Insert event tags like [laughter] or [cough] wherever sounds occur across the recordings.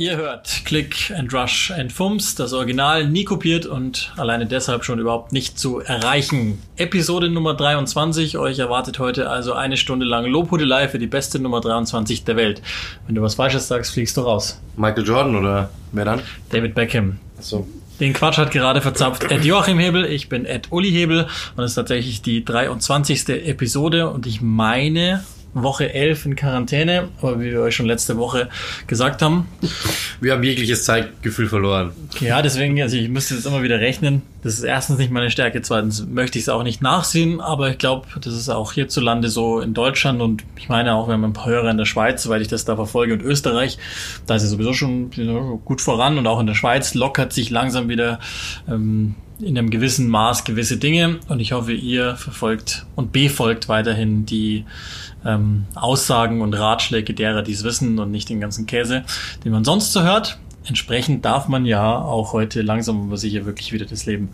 Ihr hört Click and Rush and Fums, das Original nie kopiert und alleine deshalb schon überhaupt nicht zu erreichen. Episode Nummer 23. Euch erwartet heute also eine Stunde lang Lobhudelei für die beste Nummer 23 der Welt. Wenn du was Falsches sagst, fliegst du raus. Michael Jordan oder wer dann? David Beckham. Achso. Den Quatsch hat gerade verzapft Ed Joachim Hebel, ich bin Ed Uli Hebel und es ist tatsächlich die 23. Episode und ich meine, Woche 11 in Quarantäne, aber wie wir euch schon letzte Woche gesagt haben. Wir haben jegliches Zeitgefühl verloren. Ja, deswegen, also ich müsste jetzt immer wieder rechnen. Das ist erstens nicht meine Stärke, zweitens möchte ich es auch nicht nachsehen, aber ich glaube, das ist auch hierzulande so in Deutschland und ich meine auch, wir haben ein paar Hörer in der Schweiz, soweit ich das da verfolge, und Österreich, da ist es sowieso schon gut voran und auch in der Schweiz lockert sich langsam wieder ähm, in einem gewissen Maß gewisse Dinge und ich hoffe, ihr verfolgt und befolgt weiterhin die ähm, Aussagen und Ratschläge derer, die es wissen und nicht den ganzen Käse, den man sonst so hört. Entsprechend darf man ja auch heute langsam aber sicher wirklich wieder das Leben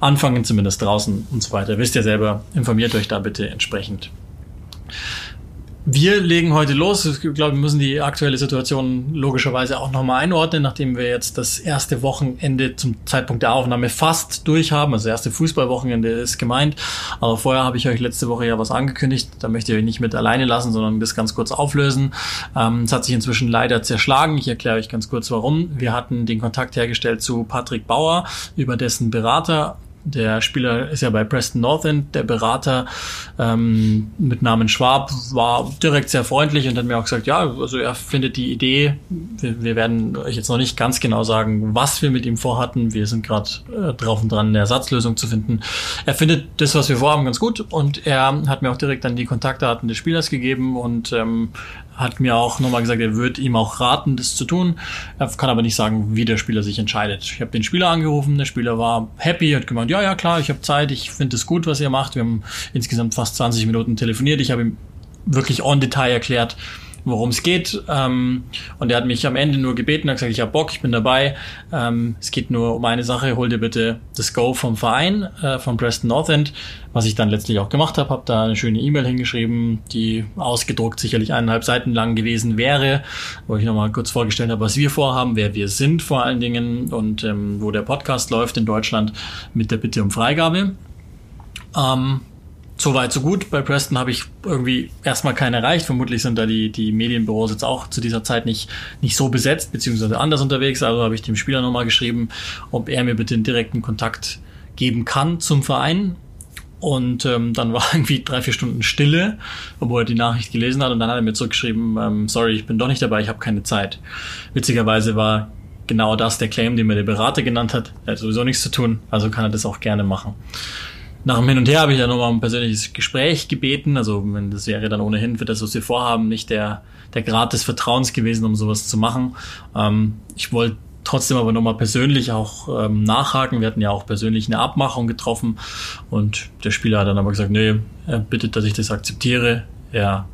anfangen, zumindest draußen und so weiter. Wisst ihr selber, informiert euch da bitte entsprechend. Wir legen heute los. Ich glaube, wir müssen die aktuelle Situation logischerweise auch nochmal einordnen, nachdem wir jetzt das erste Wochenende zum Zeitpunkt der Aufnahme fast durch haben. Also das erste Fußballwochenende ist gemeint. Aber vorher habe ich euch letzte Woche ja was angekündigt. Da möchte ich euch nicht mit alleine lassen, sondern das ganz kurz auflösen. Ähm, es hat sich inzwischen leider zerschlagen. Ich erkläre euch ganz kurz warum. Wir hatten den Kontakt hergestellt zu Patrick Bauer, über dessen Berater der Spieler ist ja bei Preston North End. Der Berater ähm, mit Namen Schwab war direkt sehr freundlich und hat mir auch gesagt, ja, also er findet die Idee, wir, wir werden euch jetzt noch nicht ganz genau sagen, was wir mit ihm vorhatten. Wir sind gerade äh, drauf und dran, eine Ersatzlösung zu finden. Er findet das, was wir vorhaben, ganz gut und er hat mir auch direkt dann die Kontaktdaten des Spielers gegeben und ähm, hat mir auch nochmal gesagt, er wird ihm auch raten, das zu tun. Er kann aber nicht sagen, wie der Spieler sich entscheidet. Ich habe den Spieler angerufen, der Spieler war happy, hat gemeint, ja, ja, klar, ich habe Zeit, ich finde es gut, was ihr macht. Wir haben insgesamt fast 20 Minuten telefoniert. Ich habe ihm wirklich on Detail erklärt, worum es geht. Ähm, und er hat mich am Ende nur gebeten, hat gesagt, ich habe Bock, ich bin dabei. Ähm, es geht nur um eine Sache, hol dir bitte das Go vom Verein, äh, von Preston North End, was ich dann letztlich auch gemacht habe. Habe da eine schöne E-Mail hingeschrieben, die ausgedruckt sicherlich eineinhalb Seiten lang gewesen wäre, wo ich nochmal kurz vorgestellt habe, was wir vorhaben, wer wir sind vor allen Dingen und ähm, wo der Podcast läuft in Deutschland mit der Bitte um Freigabe. Ähm, so weit, so gut. Bei Preston habe ich irgendwie erstmal keinen erreicht. Vermutlich sind da die, die Medienbüros jetzt auch zu dieser Zeit nicht, nicht so besetzt, beziehungsweise anders unterwegs. Also habe ich dem Spieler nochmal geschrieben, ob er mir bitte einen direkten Kontakt geben kann zum Verein. Und ähm, dann war [laughs] irgendwie drei, vier Stunden Stille, obwohl er die Nachricht gelesen hat. Und dann hat er mir zurückgeschrieben, ähm, sorry, ich bin doch nicht dabei, ich habe keine Zeit. Witzigerweise war genau das der Claim, den mir der Berater genannt hat. Er hat sowieso nichts zu tun, also kann er das auch gerne machen nach dem Hin und Her habe ich ja nochmal ein persönliches Gespräch gebeten. Also, wenn das wäre dann ohnehin für das, was wir vorhaben, nicht der, der Grad des Vertrauens gewesen, um sowas zu machen. Ähm, ich wollte trotzdem aber nochmal persönlich auch ähm, nachhaken. Wir hatten ja auch persönlich eine Abmachung getroffen und der Spieler hat dann aber gesagt, nee, er bittet, dass ich das akzeptiere. Er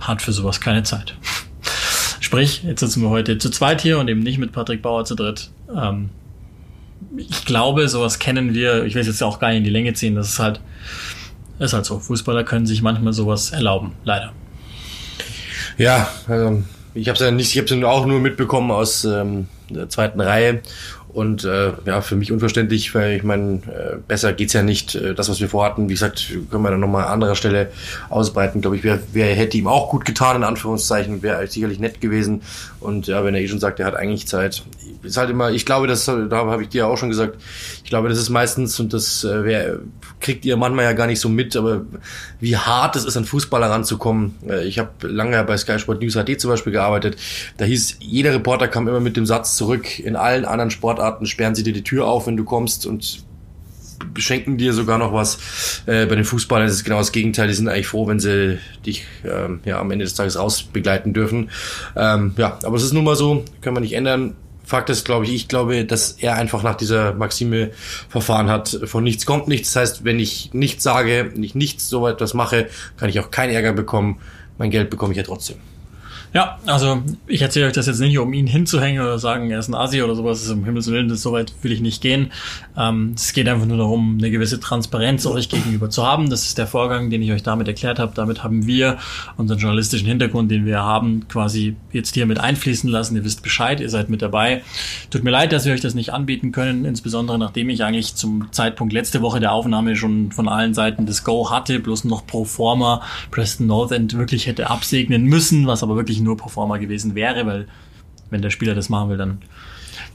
hat für sowas keine Zeit. [laughs] Sprich, jetzt sitzen wir heute zu zweit hier und eben nicht mit Patrick Bauer zu dritt. Ähm, ich glaube, sowas kennen wir, ich will es jetzt auch gar nicht in die Länge ziehen, das ist halt, ist halt so. Fußballer können sich manchmal sowas erlauben, leider. Ja, also ich habe es ja nicht, ich habe es auch nur mitbekommen aus ähm, der zweiten Reihe und äh, ja, für mich unverständlich, weil ich meine, äh, besser geht's ja nicht. Äh, das, was wir vorhatten, wie gesagt, können wir dann nochmal an anderer Stelle ausbreiten. Glaube ich, wer, wer hätte ihm auch gut getan, in Anführungszeichen, wäre sicherlich nett gewesen. Und ja, wenn er eh schon sagt, er hat eigentlich Zeit. Ist halt immer, ich glaube, das, da habe ich dir auch schon gesagt, ich glaube, das ist meistens, und das äh, wer, kriegt ihr manchmal ja gar nicht so mit, aber wie hart es ist, an Fußballer ranzukommen. Äh, ich habe lange bei Sky Sport News HD zum Beispiel gearbeitet. Da hieß, jeder Reporter kam immer mit dem Satz zurück, in allen anderen Sportarten Sportarten sperren sie dir die Tür auf, wenn du kommst und beschenken dir sogar noch was. Äh, bei den Fußballern ist es genau das Gegenteil. Die sind eigentlich froh, wenn sie dich ähm, ja, am Ende des Tages rausbegleiten dürfen. Ähm, ja, aber es ist nun mal so, können wir nicht ändern. Fakt ist, glaube ich, ich glaube, dass er einfach nach dieser Maxime verfahren hat, von nichts kommt nichts. Das heißt, wenn ich nichts sage, wenn ich nichts so etwas mache, kann ich auch keinen Ärger bekommen. Mein Geld bekomme ich ja trotzdem. Ja, also ich erzähle euch das jetzt nicht, um ihn hinzuhängen oder sagen, er ist ein Asi oder sowas. Im Himmels Willen, so weit will ich nicht gehen. Ähm, es geht einfach nur darum, eine gewisse Transparenz euch gegenüber zu haben. Das ist der Vorgang, den ich euch damit erklärt habe. Damit haben wir unseren journalistischen Hintergrund, den wir haben, quasi jetzt hier mit einfließen lassen. Ihr wisst Bescheid, ihr seid mit dabei. Tut mir leid, dass wir euch das nicht anbieten können, insbesondere nachdem ich eigentlich zum Zeitpunkt letzte Woche der Aufnahme schon von allen Seiten das Go hatte, bloß noch pro forma Preston North End wirklich hätte absegnen müssen, was aber wirklich nur Performer gewesen wäre, weil wenn der Spieler das machen will, dann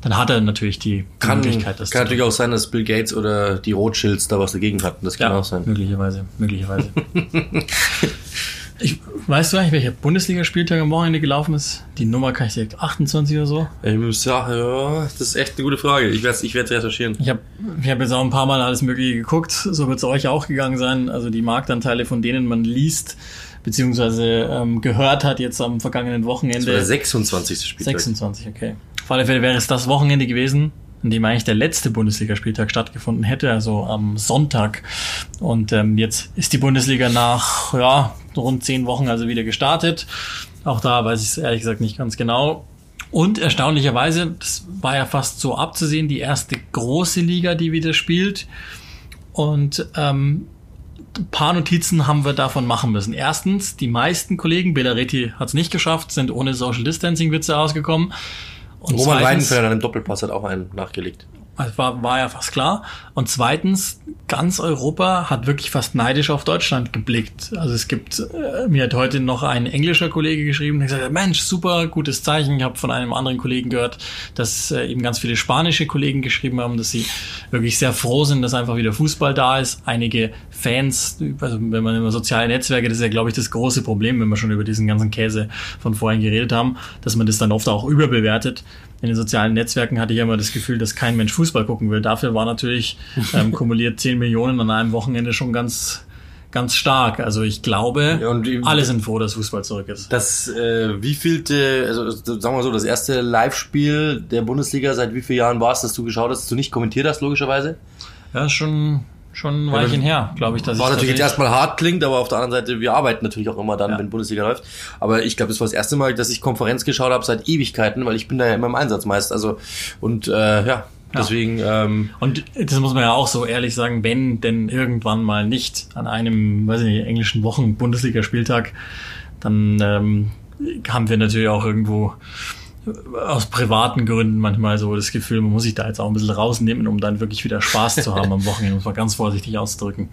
dann hat er natürlich die kann, Möglichkeit, das Kann natürlich auch sein, dass Bill Gates oder die Rothschilds da was dagegen hatten. Das kann ja, auch sein. Möglicherweise, möglicherweise. [laughs] ich, weißt du eigentlich, welcher Bundesligaspieltag am Wochenende gelaufen ist? Die Nummer kann ich direkt 28 oder so? Ich muss sagen, ja, das ist echt eine gute Frage. Ich werde ich werde recherchieren. Ich habe ich hab jetzt auch ein paar Mal alles Mögliche geguckt. So wird es euch auch gegangen sein. Also die Marktanteile, von denen man liest, beziehungsweise ähm, gehört hat jetzt am vergangenen Wochenende. Das war der 26. Spieltag. 26, okay. Auf alle Fälle wäre es das Wochenende gewesen, in dem eigentlich der letzte Bundesligaspieltag stattgefunden hätte, also am Sonntag. Und ähm, jetzt ist die Bundesliga nach ja, rund zehn Wochen also wieder gestartet. Auch da weiß ich es ehrlich gesagt nicht ganz genau. Und erstaunlicherweise, das war ja fast so abzusehen, die erste große Liga, die wieder spielt. Und ähm, paar Notizen haben wir davon machen müssen. Erstens, die meisten Kollegen, Bellaretti hat es nicht geschafft, sind ohne Social Distancing Witze ausgekommen. Und Roman Weidenfeller an einem Doppelpass hat auch einen nachgelegt. Also war, war ja fast klar. Und zweitens, ganz Europa hat wirklich fast neidisch auf Deutschland geblickt. Also es gibt, äh, mir hat heute noch ein englischer Kollege geschrieben, der gesagt hat, Mensch, super, gutes Zeichen. Ich habe von einem anderen Kollegen gehört, dass äh, eben ganz viele spanische Kollegen geschrieben haben, dass sie wirklich sehr froh sind, dass einfach wieder Fußball da ist. Einige Fans, also wenn man über soziale Netzwerke, das ist ja, glaube ich, das große Problem, wenn wir schon über diesen ganzen Käse von vorhin geredet haben, dass man das dann oft auch überbewertet in den sozialen Netzwerken hatte ich immer das Gefühl, dass kein Mensch Fußball gucken will. Dafür war natürlich ähm, [laughs] kumuliert 10 Millionen an einem Wochenende schon ganz ganz stark. Also ich glaube, und, alle sind froh, dass Fußball zurück ist. Das äh, wie vielte, also sagen wir so, das erste Live-Spiel der Bundesliga seit wie vielen Jahren war es, dass du geschaut hast, dass du nicht kommentiert hast, logischerweise? Ja, schon schon ein Weilchen her, glaube ich. Dass war ich natürlich jetzt erstmal hart klingt, aber auf der anderen Seite, wir arbeiten natürlich auch immer dann, ja. wenn Bundesliga läuft. Aber ich glaube, das war das erste Mal, dass ich Konferenz geschaut habe seit Ewigkeiten, weil ich bin da ja immer im Einsatz meist. Also und äh, ja, Deswegen. Ja. Ähm, und das muss man ja auch so ehrlich sagen, wenn denn irgendwann mal nicht an einem, weiß ich nicht, englischen Wochen Bundesligaspieltag, dann ähm, haben wir natürlich auch irgendwo aus privaten Gründen manchmal so das Gefühl, man muss sich da jetzt auch ein bisschen rausnehmen, um dann wirklich wieder Spaß zu haben am Wochenende, muss man ganz vorsichtig auszudrücken.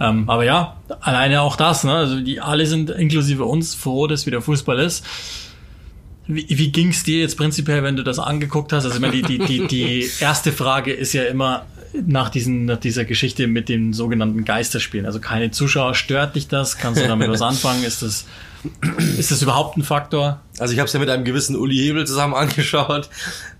Ähm, aber ja, alleine auch das, ne? Also die alle sind inklusive uns froh, dass wieder Fußball ist. Wie, wie ging es dir jetzt prinzipiell, wenn du das angeguckt hast? Also meine, die, die, die, die erste Frage ist ja immer nach, diesen, nach dieser Geschichte mit den sogenannten Geisterspielen. Also keine Zuschauer, stört dich das? Kannst du damit was anfangen? Ist das ist das überhaupt ein Faktor? Also ich habe es ja mit einem gewissen Uli Hebel zusammen [laughs] angeschaut.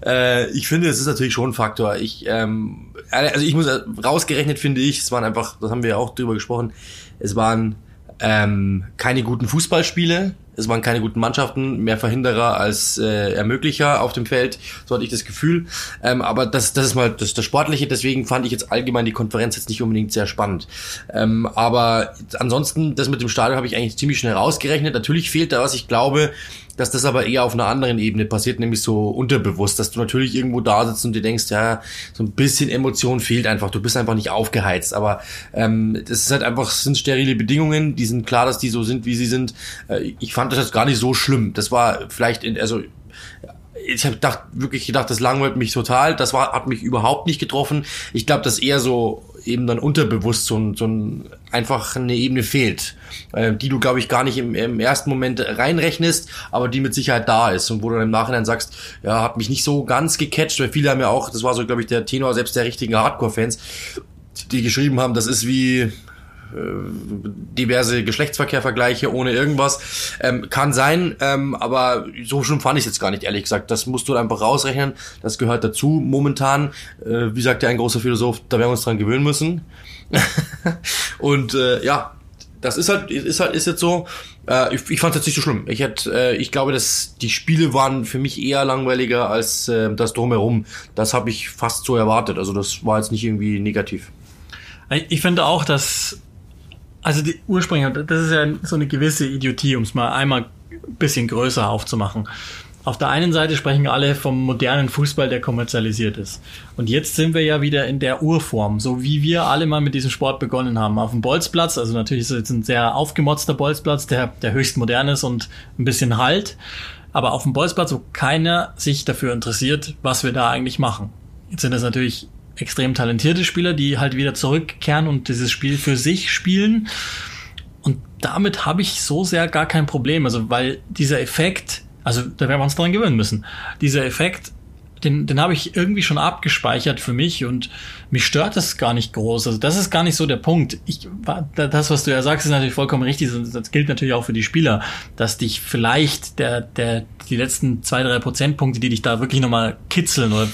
Äh, ich finde, es ist natürlich schon ein Faktor. Ich, ähm, also ich muss rausgerechnet finde ich, es waren einfach, das haben wir ja auch drüber gesprochen, es waren ähm, keine guten Fußballspiele. Es waren keine guten Mannschaften, mehr Verhinderer als äh, Ermöglicher auf dem Feld, so hatte ich das Gefühl. Ähm, aber das, das ist mal das, das Sportliche, deswegen fand ich jetzt allgemein die Konferenz jetzt nicht unbedingt sehr spannend. Ähm, aber ansonsten, das mit dem Stadion habe ich eigentlich ziemlich schnell rausgerechnet. Natürlich fehlt da was, ich glaube, dass das aber eher auf einer anderen Ebene passiert, nämlich so unterbewusst, dass du natürlich irgendwo da sitzt und dir denkst, ja, so ein bisschen Emotion fehlt einfach, du bist einfach nicht aufgeheizt, aber ähm, das ist halt einfach, sind sterile Bedingungen, die sind klar, dass die so sind, wie sie sind. Äh, ich fand das jetzt gar nicht so schlimm. Das war vielleicht, in, also ich habe gedacht, wirklich gedacht, das langweilt mich total. Das war, hat mich überhaupt nicht getroffen. Ich glaube, dass eher so eben dann unterbewusst so ein, so ein einfach eine Ebene fehlt, äh, die du, glaube ich, gar nicht im, im ersten Moment reinrechnest, aber die mit Sicherheit da ist und wo du dann im Nachhinein sagst, ja, hat mich nicht so ganz gecatcht, weil viele haben ja auch, das war so, glaube ich, der Tenor selbst der richtigen Hardcore-Fans, die geschrieben haben, das ist wie diverse Geschlechtsverkehrvergleiche ohne irgendwas. Ähm, kann sein, ähm, aber so schlimm fand ich jetzt gar nicht, ehrlich gesagt. Das musst du einfach rausrechnen. Das gehört dazu momentan. Äh, wie sagt ja ein großer Philosoph, da werden wir uns dran gewöhnen müssen. [laughs] Und äh, ja, das ist halt, ist halt, ist jetzt so. Äh, ich ich fand es jetzt nicht so schlimm. Ich hätte, äh, ich glaube, dass die Spiele waren für mich eher langweiliger als äh, das drumherum. Das habe ich fast so erwartet. Also das war jetzt nicht irgendwie negativ. Ich finde auch, dass also die Ursprünge, das ist ja so eine gewisse Idiotie, um es mal einmal bisschen größer aufzumachen. Auf der einen Seite sprechen alle vom modernen Fußball, der kommerzialisiert ist. Und jetzt sind wir ja wieder in der Urform, so wie wir alle mal mit diesem Sport begonnen haben. Auf dem Bolzplatz, also natürlich ist es jetzt ein sehr aufgemotzter Bolzplatz, der, der höchst modern ist und ein bisschen halt. Aber auf dem Bolzplatz, wo keiner sich dafür interessiert, was wir da eigentlich machen. Jetzt sind es natürlich extrem talentierte Spieler, die halt wieder zurückkehren und dieses Spiel für sich spielen. Und damit habe ich so sehr gar kein Problem. Also, weil dieser Effekt, also da werden wir uns dran gewöhnen müssen. Dieser Effekt, den, den habe ich irgendwie schon abgespeichert für mich und mich stört das gar nicht groß. Also das ist gar nicht so der Punkt. Ich, das, was du ja sagst, ist natürlich vollkommen richtig. Das gilt natürlich auch für die Spieler, dass dich vielleicht der, der, die letzten zwei, drei Prozentpunkte, die dich da wirklich nochmal kitzeln oder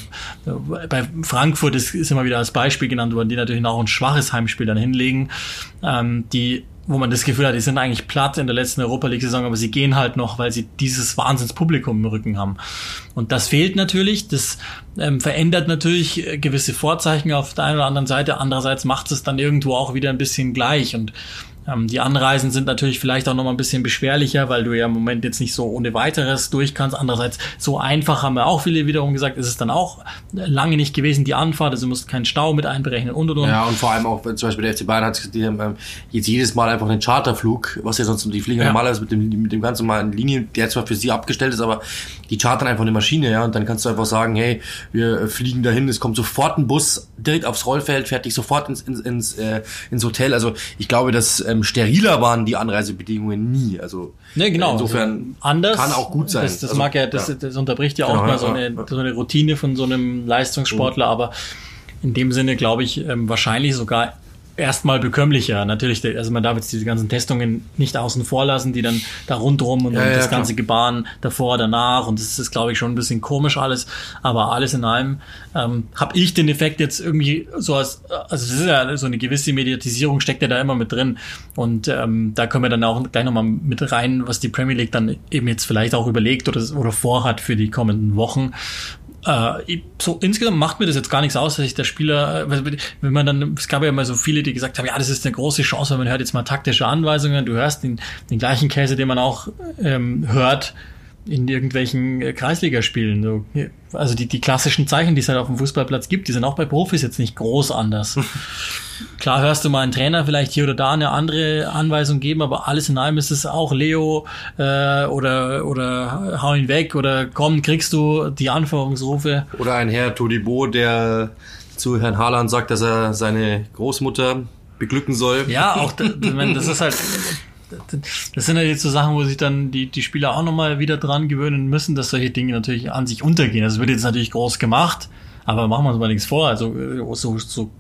bei Frankfurt ist, ist immer wieder als Beispiel genannt worden, die natürlich auch ein schwaches Heimspiel dann hinlegen, ähm, die wo man das Gefühl hat, die sind eigentlich platt in der letzten Europa League-Saison, aber sie gehen halt noch, weil sie dieses Wahnsinnspublikum im Rücken haben. Und das fehlt natürlich, das ähm, verändert natürlich äh, gewisse Vorzeichen auf der einen oder anderen Seite, andererseits macht es dann irgendwo auch wieder ein bisschen gleich und ähm, die Anreisen sind natürlich vielleicht auch noch mal ein bisschen beschwerlicher, weil du ja im Moment jetzt nicht so ohne weiteres durch kannst. Andererseits, so einfach haben wir auch viele wiederum gesagt, ist es dann auch lange nicht gewesen, die Anfahrt. Also du musst keinen Stau mit einberechnen und und und. Ja, und vor allem auch, zum Beispiel der FC Bayern hat die haben ähm, jetzt jedes Mal einfach einen Charterflug, was ja sonst die fliegen ja. normalerweise mit dem, mit dem ganz normalen Linien, der zwar für sie abgestellt ist, aber die chartern einfach eine Maschine, ja, und dann kannst du einfach sagen, hey, wir fliegen dahin, es kommt sofort ein Bus direkt aufs Rollfeld, fährt dich sofort ins, ins, ins, äh, ins Hotel. Also ich glaube, dass ähm, steriler waren die Anreisebedingungen nie. Also ne, genau. insofern also anders, kann auch gut sein. Das, das also, mag ja, das, das unterbricht ja auch Genau, mal ja, so, eine, ja. so eine Routine von so einem Leistungssportler, aber in dem Sinne glaube ich ähm, wahrscheinlich sogar erstmal bekömmlicher. Natürlich, also man darf jetzt diese ganzen Testungen nicht außen vor lassen, die dann da rundrum und, Ja, und ja, das klar. ganze Gebaren davor, danach und das ist, glaube ich, schon ein bisschen komisch alles, aber alles in allem ähm, habe ich den Effekt jetzt irgendwie so als, also es ist ja so eine gewisse Mediatisierung steckt ja da immer mit drin und ähm, da können wir dann auch gleich nochmal mit rein, was die Premier League dann eben jetzt vielleicht auch überlegt oder, oder vorhat für die kommenden Wochen. Äh, so insgesamt macht mir das jetzt gar nichts aus, dass ich der Spieler, äh, wenn man dann, es gab ja immer so viele, die gesagt haben, ja, das ist eine große Chance, man hört jetzt mal taktische Anweisungen, du hörst den, den gleichen Käse, den man auch ähm, hört in irgendwelchen äh, Kreisligaspielen. So. Also die, die klassischen Zeichen, die es halt auf dem Fußballplatz gibt, die sind auch bei Profis jetzt nicht groß anders. [laughs] Klar hörst du mal einen Trainer vielleicht hier oder da eine andere Anweisung geben, aber alles in allem ist es auch Leo äh, oder oder hau ihn weg oder komm, kriegst du die Anforderungsrufe. Oder ein Herr Todibo, der zu Herrn Haaland sagt, dass er seine Großmutter beglücken soll. Ja, auch das ist halt [laughs] das sind halt jetzt so Sachen, wo sich dann die, die Spieler auch nochmal wieder dran gewöhnen müssen, dass solche Dinge natürlich an sich untergehen. Das wird jetzt natürlich groß gemacht, aber machen wir uns mal nichts vor. Also äh, so, so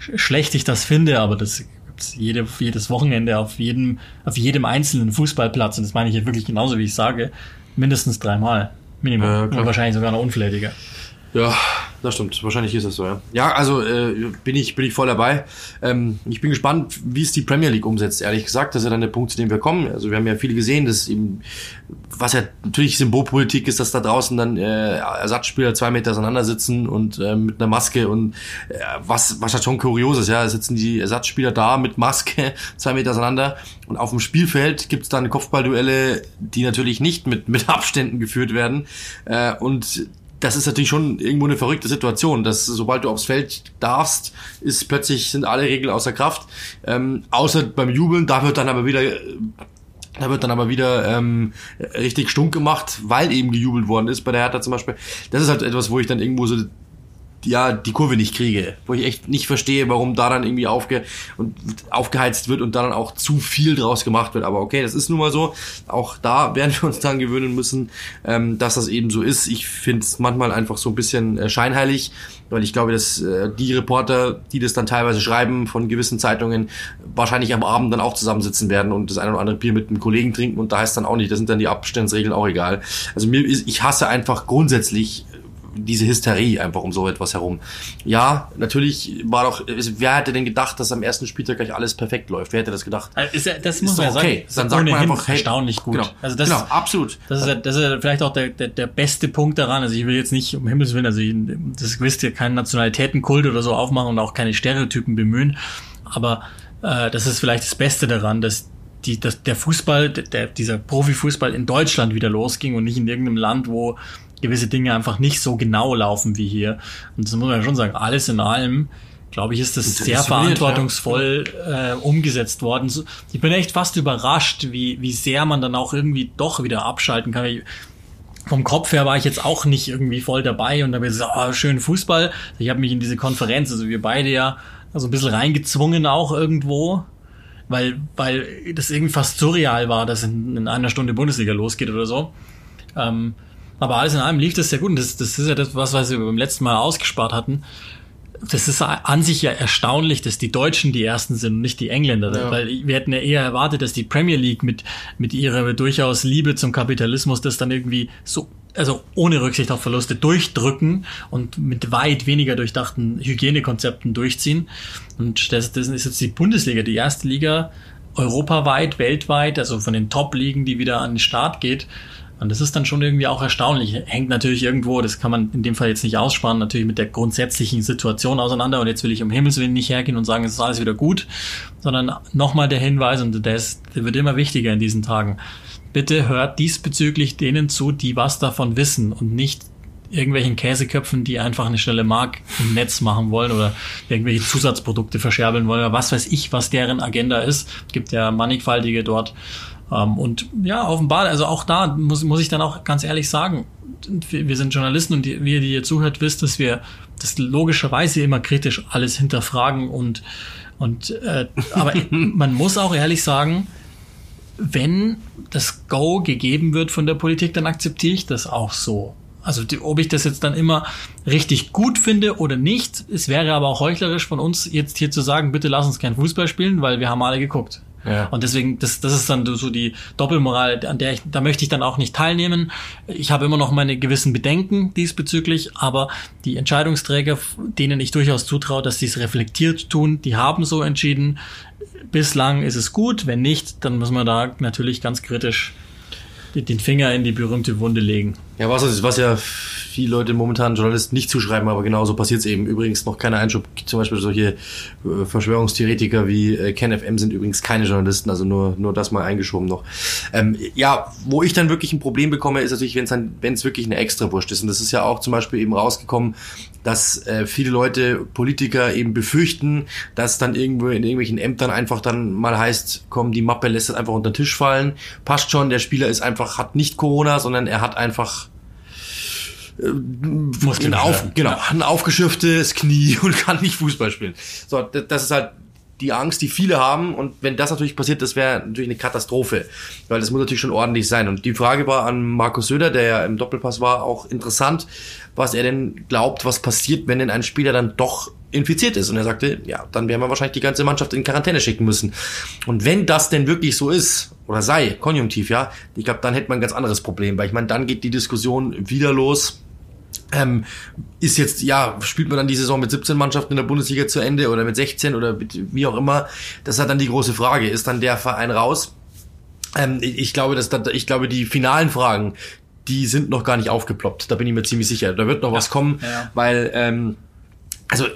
sch- schlecht ich das finde, aber das gibt's jede, jedes Wochenende auf jedem, auf jedem einzelnen Fußballplatz, und das meine ich jetzt wirklich genauso, wie ich sage, mindestens dreimal. Minimum. Ja, klar. und wahrscheinlich sogar noch unflätiger. Ja, das stimmt. Wahrscheinlich ist das so, ja. Ja, also äh, bin ich bin ich voll dabei. Ähm, ich bin gespannt, wie es die Premier League umsetzt. Ehrlich gesagt, das ist ja dann der Punkt, zu dem wir kommen. Also wir haben ja viel gesehen, dass eben, was ja natürlich Symbolpolitik ist, dass da draußen dann äh, Ersatzspieler zwei Meter auseinander sitzen und äh, mit einer Maske und äh, was was halt schon kurios ist, ja, sitzen die Ersatzspieler da mit Maske [laughs] zwei Meter auseinander und auf dem Spielfeld gibt's dann Kopfballduelle, die natürlich nicht mit mit Abständen geführt werden äh, und das ist natürlich schon irgendwo eine verrückte Situation, dass sobald du aufs Feld darfst, ist plötzlich sind alle Regeln außer Kraft. Ähm, außer beim Jubeln, da wird dann aber wieder da wird dann aber wieder ähm, richtig stunk gemacht, weil eben gejubelt worden ist bei der Hertha zum Beispiel. Das ist halt etwas, wo ich dann irgendwo so ja, die Kurve nicht kriege, wo ich echt nicht verstehe, warum da dann irgendwie aufge und aufgeheizt wird und dann auch zu viel draus gemacht wird. Aber okay, das ist nun mal so. Auch da [laughs] werden wir uns dann gewöhnen müssen, ähm, dass das eben so ist. Ich finde es manchmal einfach so ein bisschen äh, scheinheilig, weil ich glaube, dass äh, die Reporter, die das dann teilweise schreiben von gewissen Zeitungen, wahrscheinlich am Abend dann auch zusammensitzen werden und das eine oder andere Bier mit einem Kollegen trinken und da heißt dann auch nicht, da sind dann die Abstandsregeln auch egal. Also mir ist, ich hasse einfach grundsätzlich diese Hysterie einfach um so etwas herum. Ja, natürlich war doch, wer hätte denn gedacht, dass am ersten Spieltag gleich alles perfekt läuft? Wer hätte das gedacht? Also ist das Ist muss man ja sagen. okay. Dann sagt man einfach, hey, erstaunlich gut. Genau, Also das, genau absolut. Das ist, ja, das ist ja vielleicht auch der, der, der beste Punkt daran. Also ich will jetzt nicht, um Himmels Willen, also ich, das wisst ihr, keinen Nationalitätenkult oder so aufmachen und auch keine Stereotypen bemühen. Aber äh, das ist vielleicht das Beste daran, dass die, das, der Fußball, der, dieser Profifußball in Deutschland wieder losging und nicht in irgendeinem Land, wo gewisse Dinge einfach nicht so genau laufen wie hier. Und das muss man ja schon sagen, alles in allem, glaube ich, ist das sehr verantwortungsvoll ja. äh, umgesetzt worden. Ich bin echt fast überrascht, wie, wie sehr man dann auch irgendwie doch wieder abschalten kann. Ich, vom Kopf her war ich jetzt auch nicht irgendwie voll dabei und da habe ich gesagt, oh, schön Fußball. Ich habe mich in diese Konferenz, also wir beide ja, also ein bisschen reingezwungen auch irgendwo weil, weil das irgendwie fast surreal war, dass in, in einer Stunde Bundesliga losgeht oder so. Ähm, aber alles in allem lief das sehr gut. Und das, das ist ja das, was, was wir beim letzten Mal ausgespart hatten. Das ist an sich ja erstaunlich, dass die Deutschen die ersten sind und nicht die Engländer. Ja. Weil wir hätten ja eher erwartet, dass die Premier League mit, mit ihrer durchaus Liebe zum Kapitalismus das dann irgendwie so also ohne Rücksicht auf Verluste durchdrücken und mit weit weniger durchdachten Hygienekonzepten durchziehen. Und stattdessen ist jetzt die Bundesliga die erste Liga europaweit, weltweit, also von den Top-Ligen, die wieder an den Start geht. Und das ist dann schon irgendwie auch erstaunlich. Hängt natürlich irgendwo, das kann man in dem Fall jetzt nicht aussparen, natürlich mit der grundsätzlichen Situation auseinander. Und jetzt will ich um Himmels Willen nicht hergehen und sagen, es ist alles wieder gut, sondern nochmal der Hinweis, und der, ist, der wird immer wichtiger in diesen Tagen bitte hört diesbezüglich denen zu, die was davon wissen und nicht irgendwelchen Käseköpfen, die einfach eine schnelle Mark im Netz machen wollen oder irgendwelche Zusatzprodukte verscherbeln wollen oder was weiß ich, was deren Agenda ist. Gibt ja mannigfaltige dort. Ähm, und ja, offenbar, also auch da muss, muss ich dann auch ganz ehrlich sagen, wir sind Journalisten und die, wir, die ihr zuhört, wisst, dass wir das logischerweise immer kritisch alles hinterfragen und und äh, aber [laughs] man muss auch ehrlich sagen, wenn das Go gegeben wird von der Politik, dann akzeptiere ich das auch so. Also die, ob ich das jetzt dann immer richtig gut finde oder nicht, es wäre aber auch heuchlerisch von uns jetzt hier zu sagen, bitte lass uns kein Fußball spielen, weil wir haben alle geguckt. Ja. Und deswegen, das, das ist dann so die Doppelmoral, an der ich, da möchte ich dann auch nicht teilnehmen. Ich habe immer noch meine gewissen Bedenken diesbezüglich, aber die Entscheidungsträger, denen ich durchaus zutraue, dass sie es reflektiert tun, die haben so entschieden. Bislang ist es gut, wenn nicht, dann muss man da natürlich ganz kritisch den Finger in die berühmte Wunde legen. Ja, was, was ja viele Leute momentan Journalisten nicht zuschreiben, aber genauso passiert es eben. Übrigens noch keine Einschub. Zum Beispiel solche äh, Verschwörungstheoretiker wie äh, KenFM sind übrigens keine Journalisten, also nur, nur das mal eingeschoben noch. Ähm, ja, wo ich dann wirklich ein Problem bekomme, ist natürlich, wenn es dann, wenn es wirklich eine Extrawurst ist. Und das ist ja auch zum Beispiel eben rausgekommen, dass äh, viele Leute, Politiker eben befürchten, dass dann irgendwo in irgendwelchen Ämtern einfach dann mal heißt, komm, die Mappe lässt das einfach unter den Tisch fallen. Passt schon, der Spieler ist einfach, hat nicht Corona, sondern er hat einfach äh, ein, auf, genau, ein aufgeschürftes Knie [laughs] und kann nicht Fußball spielen. So, das ist halt die Angst, die viele haben. Und wenn das natürlich passiert, das wäre natürlich eine Katastrophe. Weil das muss natürlich schon ordentlich sein. Und die Frage war an Markus Söder, der ja im Doppelpass war, auch interessant, was er denn glaubt, was passiert, wenn denn ein Spieler dann doch infiziert ist. Und er sagte, ja, dann werden wir wahrscheinlich die ganze Mannschaft in Quarantäne schicken müssen. Und wenn das denn wirklich so ist, oder sei, konjunktiv, ja, ich glaube, dann hätte man ein ganz anderes Problem. Weil ich meine, dann geht die Diskussion wieder los ähm, ist jetzt, ja, spielt man dann die Saison mit 17 Mannschaften in der Bundesliga zu Ende oder mit 16 oder mit, wie auch immer? Das ist halt dann die große Frage. Ist dann der Verein raus? Ähm, ich glaube, dass da, ich glaube, die finalen Fragen, die sind noch gar nicht aufgeploppt. Da bin ich mir ziemlich sicher. Da wird noch was kommen, ja. weil, ähm, also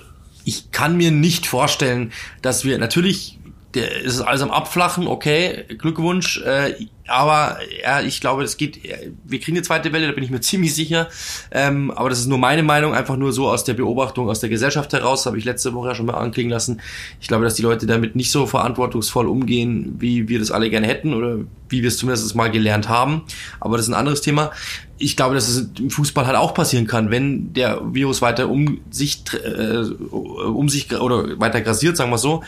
ich kann mir nicht vorstellen, dass wir natürlich der ist alles am Abflachen, okay, Glückwunsch. Äh, aber ja, ich glaube, es geht, wir kriegen eine zweite Welle, da bin ich mir [laughs] ziemlich sicher. Ähm, aber das ist nur meine Meinung, einfach nur so aus der Beobachtung, aus der Gesellschaft heraus, habe ich letzte Woche ja schon mal anklingen lassen. Ich glaube, dass die Leute damit nicht so verantwortungsvoll umgehen, wie wir das alle gerne hätten oder wie wir es zumindest mal gelernt haben. Aber das ist ein anderes Thema. Ich glaube, dass es im Fußball halt auch passieren kann, wenn der Virus weiter um sich, äh, um sich oder weiter grasiert, sagen wir so.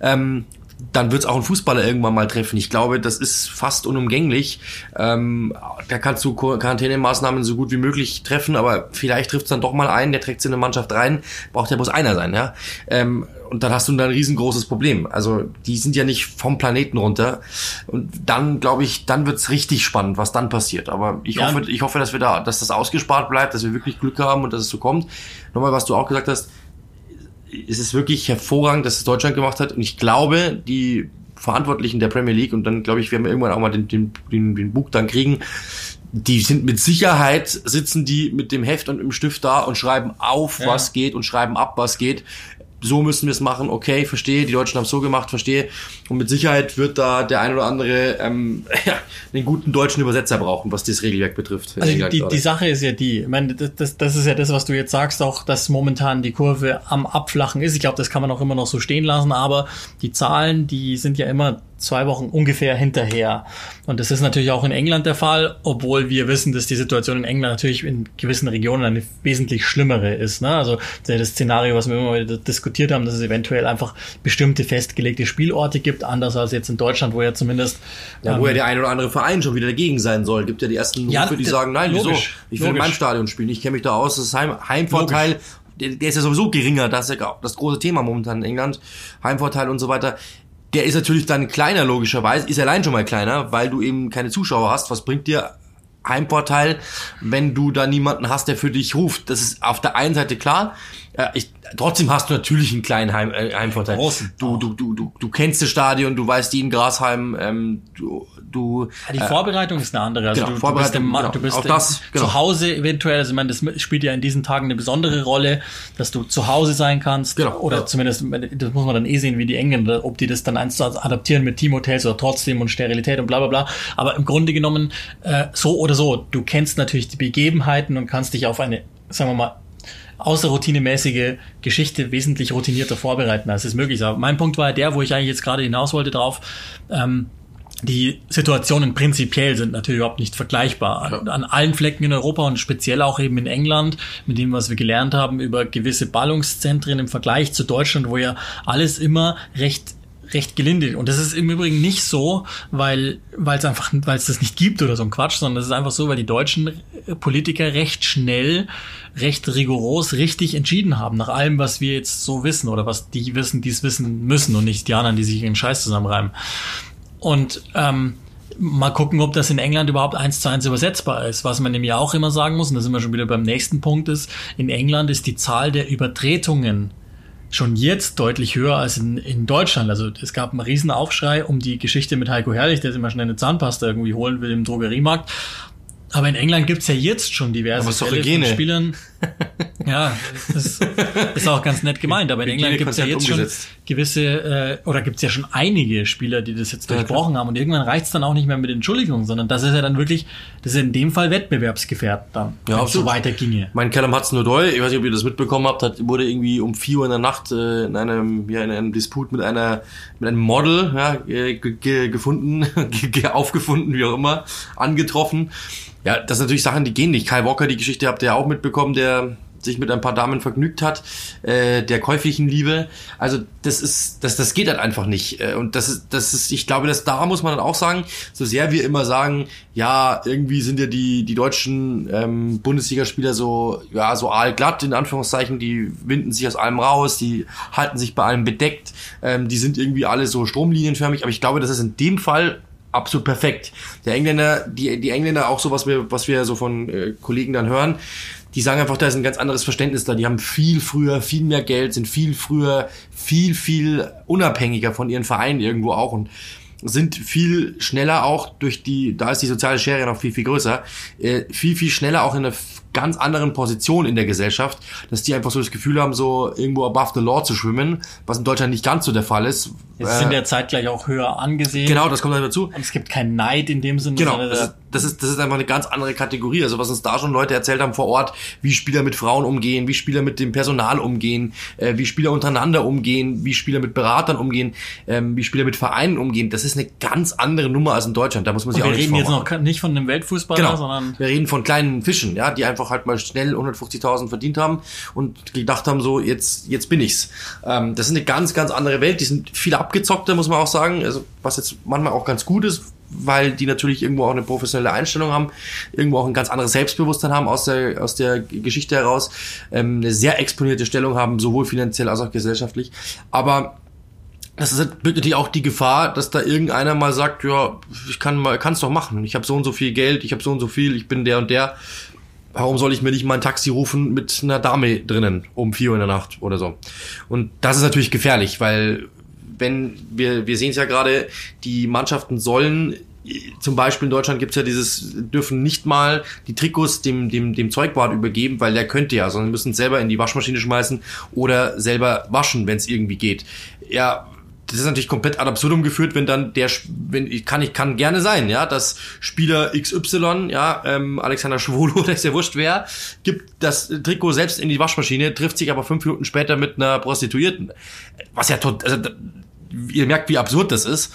Ähm, dann wird es auch ein Fußballer irgendwann mal treffen. Ich glaube, das ist fast unumgänglich. Ähm, da kannst du Quarantänemaßnahmen so gut wie möglich treffen, aber vielleicht trifft es dann doch mal einen, der trägt in eine Mannschaft rein, braucht ja bloß einer sein, ja. Ähm, und dann hast du dann ein riesengroßes Problem. Also die sind ja nicht vom Planeten runter. Und dann, glaube ich, dann wird's richtig spannend, was dann passiert. Aber ich ja. hoffe, ich hoffe, dass wir da, dass das ausgespart bleibt, dass wir wirklich Glück haben und dass es so kommt. Nochmal, was du auch gesagt hast, es ist wirklich hervorragend, dass es Deutschland gemacht hat. Und ich glaube, die Verantwortlichen der Premier League, und dann glaube ich, werden wir irgendwann auch mal den, den, den, den Buch dann kriegen, die sind mit Sicherheit, sitzen die mit dem Heft und im Stift da und schreiben auf, ja. was geht und schreiben ab, was geht. So müssen wir es machen, okay, verstehe, die Deutschen haben es so gemacht, verstehe. Und mit Sicherheit wird da der ein oder andere ähm, [laughs] ja, einen guten deutschen Übersetzer brauchen, was das Regelwerk betrifft. Also die, die Sache ist ja die, ich meine, das, das ist ja das, was du jetzt sagst, auch, dass momentan die Kurve am Abflachen ist. Ich glaube, das kann man auch immer noch so stehen lassen, aber die Zahlen, die sind ja immer zwei Wochen ungefähr hinterher. Und das ist natürlich auch in England der Fall, obwohl wir wissen, dass die Situation in England natürlich in gewissen Regionen eine wesentlich schlimmere ist. Ne? Also das Szenario, was wir immer wieder diskutiert haben, dass es eventuell einfach bestimmte festgelegte Spielorte gibt, anders als jetzt in Deutschland, wo ja zumindest... Ja, wo ja ähm, der ein oder andere Verein schon wieder dagegen sein soll. Gibt ja die ersten ja, Rufe, die sagen, nein, logisch, wieso? Ich will logisch. in meinem Stadion spielen, ich kenne mich da aus, das ist Heim Heimvorteil. Der, der ist ja sowieso geringer, das ist ja das große Thema momentan in England, Heimvorteil und so weiter der ist natürlich dann kleiner logischerweise, ist allein schon mal kleiner, weil du eben keine Zuschauer hast. Was bringt dir Heimvorteil, wenn du da niemanden hast, der für dich ruft? Das ist auf der einen Seite klar. Ich, trotzdem hast du natürlich einen kleinen Heim, äh, Heimvorteil. Du, du, du, du, du kennst das Stadion, du weißt die in Grasheim, ähm, du, du. Ja, die äh, Vorbereitung ist eine andere. Also genau, du, Vorbereitung, du bist, im, du bist auch das, genau. zu Hause eventuell, also ich meine, das spielt ja in diesen Tagen eine besondere Rolle, dass du zu Hause sein kannst. Genau. Oder ja. zumindest, das muss man dann eh sehen, wie die Engländer, ob die das dann eins zu eins adaptieren mit Teamhotels oder trotzdem und Sterilität und bla bla bla. Aber im Grunde genommen, äh, so oder so, du kennst natürlich die Begebenheiten und kannst dich auf eine, sagen wir mal, außerroutinemäßige Geschichte wesentlich routinierter vorbereiten, als es möglich ist. Aber mein Punkt war der, wo ich eigentlich jetzt gerade hinaus wollte drauf, ähm, die Situationen prinzipiell sind natürlich überhaupt nicht vergleichbar. An, an, allen Flecken in Europa und speziell auch eben in England, mit dem, was wir gelernt haben über gewisse Ballungszentren im Vergleich zu Deutschland, wo ja alles immer recht recht gelinde. Und das ist im Übrigen nicht so, weil es einfach, weil es das nicht gibt oder so ein Quatsch, sondern es ist einfach so, weil die deutschen Politiker recht schnell, recht rigoros, richtig entschieden haben nach allem, was wir jetzt so wissen oder was die wissen, die es wissen müssen und nicht die anderen, die sich ihren Scheiß zusammenreimen. Und ähm, mal gucken, ob das in England überhaupt eins zu eins übersetzbar ist. Was man nämlich auch immer sagen muss, und da sind wir schon wieder beim nächsten Punkt, ist, in England ist die Zahl der Übertretungen schon jetzt deutlich höher als in, in Deutschland. Also es gab einen riesen Aufschrei um die Geschichte mit Heiko Herrlich, der sich mal schnell eine Zahnpasta irgendwie holen will im Drogeriemarkt. Aber in England gibt's ja jetzt schon diverse Fälle von Spielern. [laughs] ja, das ist auch ganz nett gemeint, aber in England gibt's ja jetzt schon gewisse, äh, oder gibt's ja schon einige Spieler, die das jetzt durchbrochen ja, haben. Und irgendwann reicht's dann auch nicht mehr mit Entschuldigungen, sondern das ist ja dann wirklich, das ist in dem Fall wettbewerbsgefährdend dann, ja, wenn es so weiter ginge. Mein Callum Hudson Odoi, ich weiß nicht, ob ihr das mitbekommen habt, hat, wurde irgendwie um vier Uhr in der Nacht äh, in einem, ja, in einem Disput mit einer, mit einem Model ja, gefunden, [laughs] aufgefunden, wie auch immer, angetroffen ja, das sind natürlich Sachen, die gehen nicht. Kai Walker, die Geschichte habt ihr ja auch mitbekommen, der sich mit ein paar Damen vergnügt hat, äh, der käuflichen Liebe. Also das ist, das, das geht halt einfach nicht. Äh, und das ist, das ist, ich glaube, dass da muss man dann auch sagen, so sehr wir immer sagen, ja, irgendwie sind ja die, die deutschen ähm, Bundesligaspieler so, ja, so aalglatt, in Anführungszeichen, die winden sich aus allem raus, die halten sich bei allem bedeckt, ähm, die sind irgendwie alle so stromlinienförmig, aber ich glaube, das ist in dem Fall absolut perfekt. Der Engländer, die, die Engländer auch so, was wir, was wir so von äh, Kollegen dann hören, die sagen einfach, da ist ein ganz anderes Verständnis da. Die haben viel früher, viel mehr Geld, sind viel früher, viel, viel unabhängiger von ihren Vereinen irgendwo auch und sind viel schneller auch durch die, da ist die soziale Schere noch viel, viel größer, äh, viel, viel schneller auch in einer ganz anderen Position in der Gesellschaft, dass die einfach so das Gefühl haben, so irgendwo above the law zu schwimmen, was in Deutschland nicht ganz so der Fall ist. Sie sind ja zeitgleich auch höher angesehen. Genau, das kommt dann dazu. Und es gibt keinen Neid in dem Sinne. Genau, das ist, das ist, einfach eine ganz andere Kategorie. Also was uns da schon Leute erzählt haben vor Ort, wie Spieler mit Frauen umgehen, wie Spieler mit dem Personal umgehen, äh, wie Spieler untereinander umgehen, wie Spieler mit Beratern umgehen, ähm, wie Spieler mit Vereinen umgehen. Das ist eine ganz andere Nummer als in Deutschland. Da muss man sich Und auch wir reden jetzt noch nicht von einem Weltfußballer, genau. sondern wir reden von kleinen Fischen, ja, die einfach halt mal schnell 150.000 verdient haben und gedacht haben, so jetzt jetzt bin ich's. Ähm, das ist eine ganz ganz andere Welt. Die sind viel abgezockter, muss man auch sagen. Also was jetzt manchmal auch ganz gut ist, weil die natürlich irgendwo auch eine professionelle Einstellung haben, irgendwo auch ein ganz anderes Selbstbewusstsein haben aus der, aus der Geschichte heraus, ähm, eine sehr exponierte Stellung haben, sowohl finanziell als auch gesellschaftlich. Aber das ist natürlich auch die Gefahr, dass da irgendeiner mal sagt, ja, ich kann mal, kann's doch machen. Ich habe so und so viel Geld, ich habe so und so viel, ich bin der und der. Warum soll ich mir nicht mal ein Taxi rufen mit einer Dame drinnen um vier Uhr in der Nacht oder so? Und das ist natürlich gefährlich, weil wenn wir, wir sehen es ja gerade, die Mannschaften sollen zum Beispiel in Deutschland gibt's ja dieses, dürfen nicht mal die Trikots dem, dem, dem Zeugwart übergeben, weil der könnte ja, sondern müssen selber in die Waschmaschine schmeißen oder selber waschen, wenn es irgendwie geht. Ja, das ist natürlich komplett ad absurdum geführt, wenn dann der, wenn ich kann, ich kann gerne sein, ja, dass Spieler XY, ja, ähm, Alexander Schwolo, [laughs] der ist ja wurscht wer, gibt das Trikot selbst in die Waschmaschine, trifft sich aber fünf Minuten später mit einer Prostituierten. Was ja tot, also, ihr merkt, wie absurd das ist.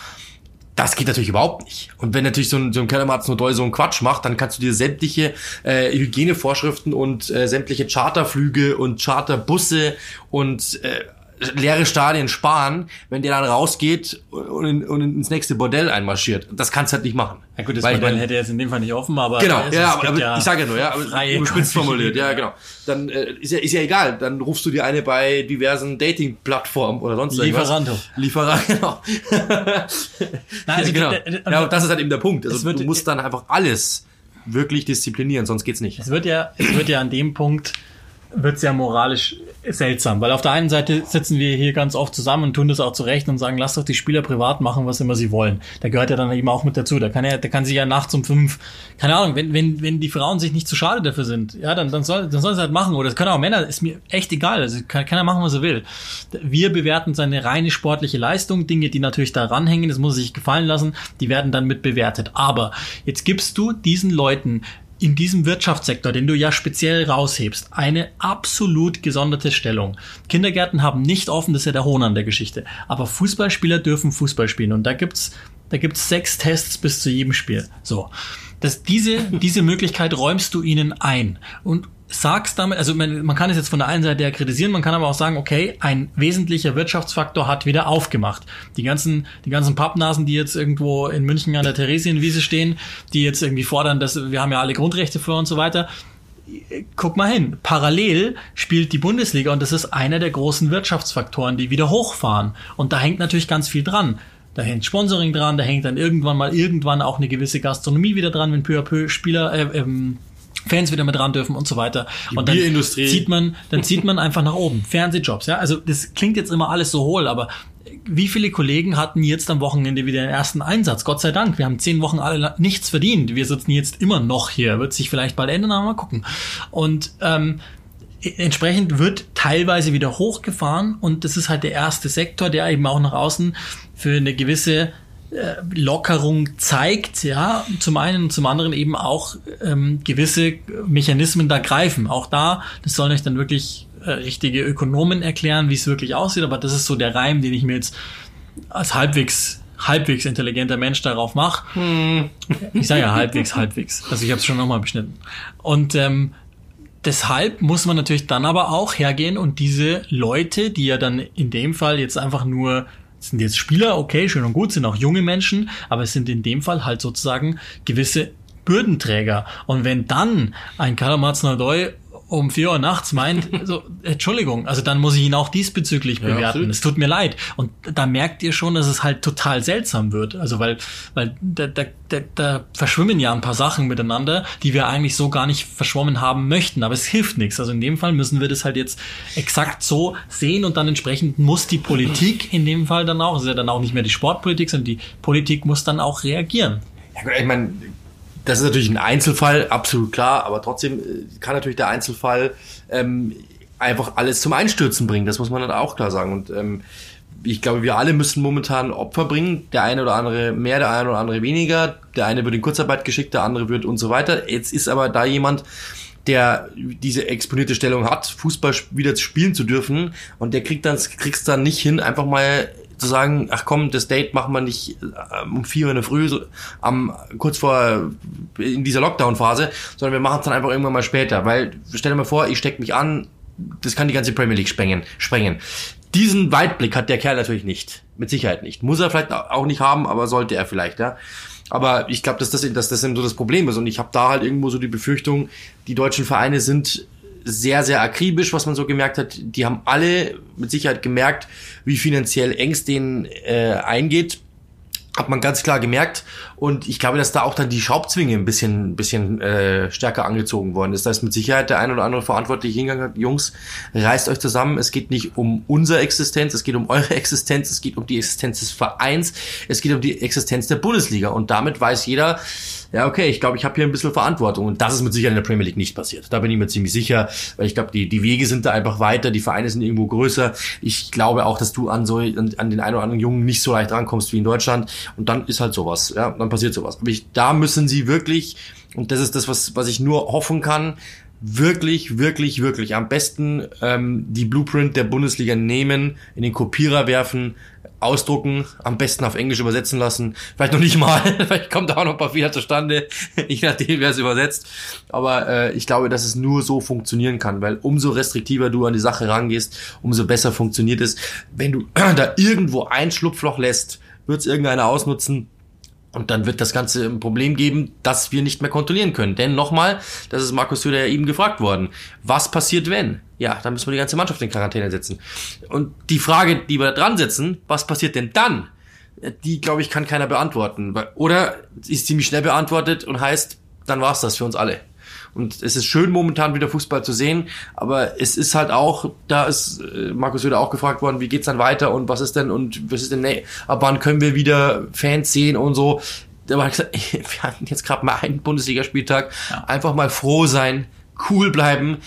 Das geht natürlich überhaupt nicht. Und wenn natürlich so ein, so ein Kellermatz nur doll so einen Quatsch macht, dann kannst du dir sämtliche äh, Hygienevorschriften und äh, sämtliche Charterflüge und Charterbusse und äh, leere Stadien sparen, wenn der dann rausgeht und, in, und ins nächste Bordell einmarschiert. Das kannst du halt nicht machen. Ja gut, das Weil Bordell dann- hätte jetzt in dem Fall nicht offen, aber Genau, ja, aber, aber ich sage ja nur, ja, überspitzt formuliert, ja, genau. Dann äh, ist ja ist ja egal, dann rufst du dir eine bei diversen Dating-Plattformen oder sonst irgendwas. Lieferando. Lieferant, [laughs] genau. Nein, also ja, genau. d- d- ja, das ist halt eben der Punkt. Also wird- du musst dann einfach alles wirklich disziplinieren, sonst geht's nicht. Es wird ja, es wird ja an dem Punkt, wird es ja moralisch seltsam, weil auf der einen Seite sitzen wir hier ganz oft zusammen und tun das auch zurecht und sagen, lass doch die Spieler privat machen, was immer sie wollen. Da gehört ja dann eben auch mit dazu. Da kann er, da kann sich ja nachts um fünf, keine Ahnung, wenn, wenn, wenn die Frauen sich nicht zu schade dafür sind, ja, dann, dann soll, dann soll es halt machen. Oder es können auch Männer, ist mir echt egal. Also kann, kann er machen, was er will. Wir bewerten seine reine sportliche Leistung, Dinge, die natürlich da ranhängen, das muss er sich gefallen lassen, die werden dann mit bewertet. Aber jetzt gibst du diesen Leuten in diesem Wirtschaftssektor, den du ja speziell raushebst, eine absolut gesonderte Stellung. Kindergärten haben nicht offen, das ist ja der Hohn an der Geschichte. Aber Fußballspieler dürfen Fußball spielen. Und da gibt's, da gibt's sechs Tests bis zu jedem Spiel. So. Das, diese, diese Möglichkeit räumst du ihnen ein. Und sagst damit, also man, man kann es jetzt von der einen Seite ja kritisieren, man kann aber auch sagen, okay, ein wesentlicher Wirtschaftsfaktor hat wieder aufgemacht. Die ganzen, die ganzen Pappnasen, die jetzt irgendwo in München an der Theresienwiese stehen, die jetzt irgendwie fordern, dass wir haben ja alle Grundrechte für und so weiter. Guck mal hin. Parallel spielt die Bundesliga und das ist einer der großen Wirtschaftsfaktoren, die wieder hochfahren. Und da hängt natürlich ganz viel dran. Da hängt Sponsoring dran, da hängt dann irgendwann mal irgendwann auch eine gewisse Gastronomie wieder dran, wenn peu à peu Spieler, äh, ähm, Fans wieder mit ran dürfen und so weiter. und dann Bierindustrie. zieht man, dann zieht man einfach nach oben. Fernsehjobs, ja. Also das klingt jetzt immer alles so hohl, aber wie viele Kollegen hatten jetzt am Wochenende wieder den ersten Einsatz? Gott sei Dank. Wir haben zehn Wochen alle nichts verdient. Wir sitzen jetzt immer noch hier. Wird sich vielleicht bald ändern, aber mal gucken. Und ähm, entsprechend wird teilweise wieder hochgefahren und das ist halt der erste Sektor, der eben auch nach außen für eine gewisse Lockerung zeigt, ja, zum einen und zum anderen eben auch ähm, gewisse Mechanismen da greifen. Auch da, das sollen euch dann wirklich äh, richtige Ökonomen erklären, wie es wirklich aussieht, aber das ist so der Reim, den ich mir jetzt als halbwegs halbwegs intelligenter Mensch darauf mache. Ich sage ja halbwegs, halbwegs. Also ich habe es schon nochmal beschnitten. Und ähm, deshalb muss man natürlich dann aber auch hergehen und diese Leute, die ja dann in dem Fall jetzt einfach nur sind jetzt Spieler, okay, schön und gut, sind auch junge Menschen, aber es sind in dem Fall halt sozusagen gewisse Bürdenträger. Und wenn dann ein Kalamatz Nordoi um vier Uhr nachts meint, [laughs] so, Entschuldigung, also dann muss ich ihn auch diesbezüglich Ja, bewerten. absolut. Es tut mir leid. Und da merkt ihr schon, dass es halt total seltsam wird. Also weil, weil da, da, da, da verschwimmen ja ein paar Sachen miteinander, die wir eigentlich so gar nicht verschwommen haben möchten. Aber es hilft nichts. Also in dem Fall müssen wir das halt jetzt exakt so sehen und dann entsprechend muss die Politik in dem Fall dann auch, es ist ja dann auch nicht mehr die Sportpolitik, sondern die Politik muss dann auch reagieren. Ja gut, ich meine, das ist natürlich ein Einzelfall, absolut klar, aber trotzdem äh, kann natürlich der Einzelfall ähm, einfach alles zum Einstürzen bringen. Das muss man dann auch klar sagen. Und ähm, ich glaube, wir alle müssen momentan Opfer bringen. Der eine oder andere mehr, der eine oder andere weniger. Der eine wird in Kurzarbeit geschickt, der andere wird und so weiter. Jetzt ist aber da jemand, der diese exponierte Stellung hat, Fußball wieder spielen zu dürfen und der kriegt dann kriegst dann nicht hin, einfach mal zu sagen, ach komm, das Date machen wir nicht äh, um vier Uhr in der Früh, so, am, kurz vor in dieser Lockdown-Phase, sondern wir machen es dann einfach irgendwann mal später. Weil, stell dir mal vor, ich steck mich an, das kann die ganze Premier League sprengen. sprengen. Diesen Weitblick hat der Kerl natürlich nicht. Mit Sicherheit nicht. Muss er vielleicht auch nicht haben, aber sollte er vielleicht, ja. Aber ich glaube, dass das, dass das eben so das Problem ist. Und ich habe da halt irgendwo so die Befürchtung, die deutschen Vereine sind sehr, sehr akribisch, was man so gemerkt hat. Die haben alle mit Sicherheit gemerkt, wie finanziell eng es denen äh, eingeht. Hat man ganz klar gemerkt. Und ich glaube, dass da auch dann die Schraubzwinge ein bisschen, bisschen äh, stärker angezogen worden ist. Da ist mit Sicherheit der ein oder andere Verantwortliche hingegangen hat, Jungs, reißt euch zusammen. Es geht nicht um unsere Existenz, es geht um eure Existenz, es geht um die Existenz des Vereins, es geht um die Existenz der Bundesliga. Und damit weiß jeder, ja, okay, ich glaube, ich habe hier ein bisschen Verantwortung. Und das ist mit Sicherheit in der Premier League nicht passiert. Da bin ich mir ziemlich sicher, weil ich glaube, die, die Wege sind da einfach weiter, die Vereine sind irgendwo größer. Ich glaube auch, dass du an so an, an den einen oder anderen Jungen nicht so leicht rankommst wie in Deutschland. Und dann ist halt sowas, ja, dann passiert sowas. Aber ich, da müssen sie wirklich, und das ist das, was, was ich nur hoffen kann, wirklich, wirklich, wirklich am besten ähm, die Blueprint der Bundesliga nehmen, in den Kopierer werfen, ausdrucken, am besten auf Englisch übersetzen lassen. Vielleicht noch nicht mal, [laughs] vielleicht kommt da auch noch ein paar Fehler zustande, [laughs] je nachdem, wer es übersetzt. Aber äh, ich glaube, dass es nur so funktionieren kann, weil umso restriktiver du an die Sache rangehst, umso besser funktioniert es. Wenn du [clears throat] da irgendwo ein Schlupfloch lässt, wird es irgendeiner ausnutzen, und dann wird das Ganze ein Problem geben, das wir nicht mehr kontrollieren können. Denn nochmal, das ist Markus Söder ja eben gefragt worden. Was passiert, wenn? Ja, dann müssen wir die ganze Mannschaft in Quarantäne setzen. Und die Frage, die wir da dran setzen, was passiert denn dann? Die, glaube ich, kann keiner beantworten. Oder ist ziemlich schnell beantwortet und heißt, dann war's das für uns alle. Und es ist schön, momentan wieder Fußball zu sehen, aber es ist halt auch, da ist äh, Markus Söder auch gefragt worden, wie geht's dann weiter und was ist denn und was ist denn, nee, ab wann können wir wieder Fans sehen und so. Da war gesagt, wir hatten jetzt gerade mal einen Bundesligaspieltag, ja. einfach mal froh sein, cool bleiben,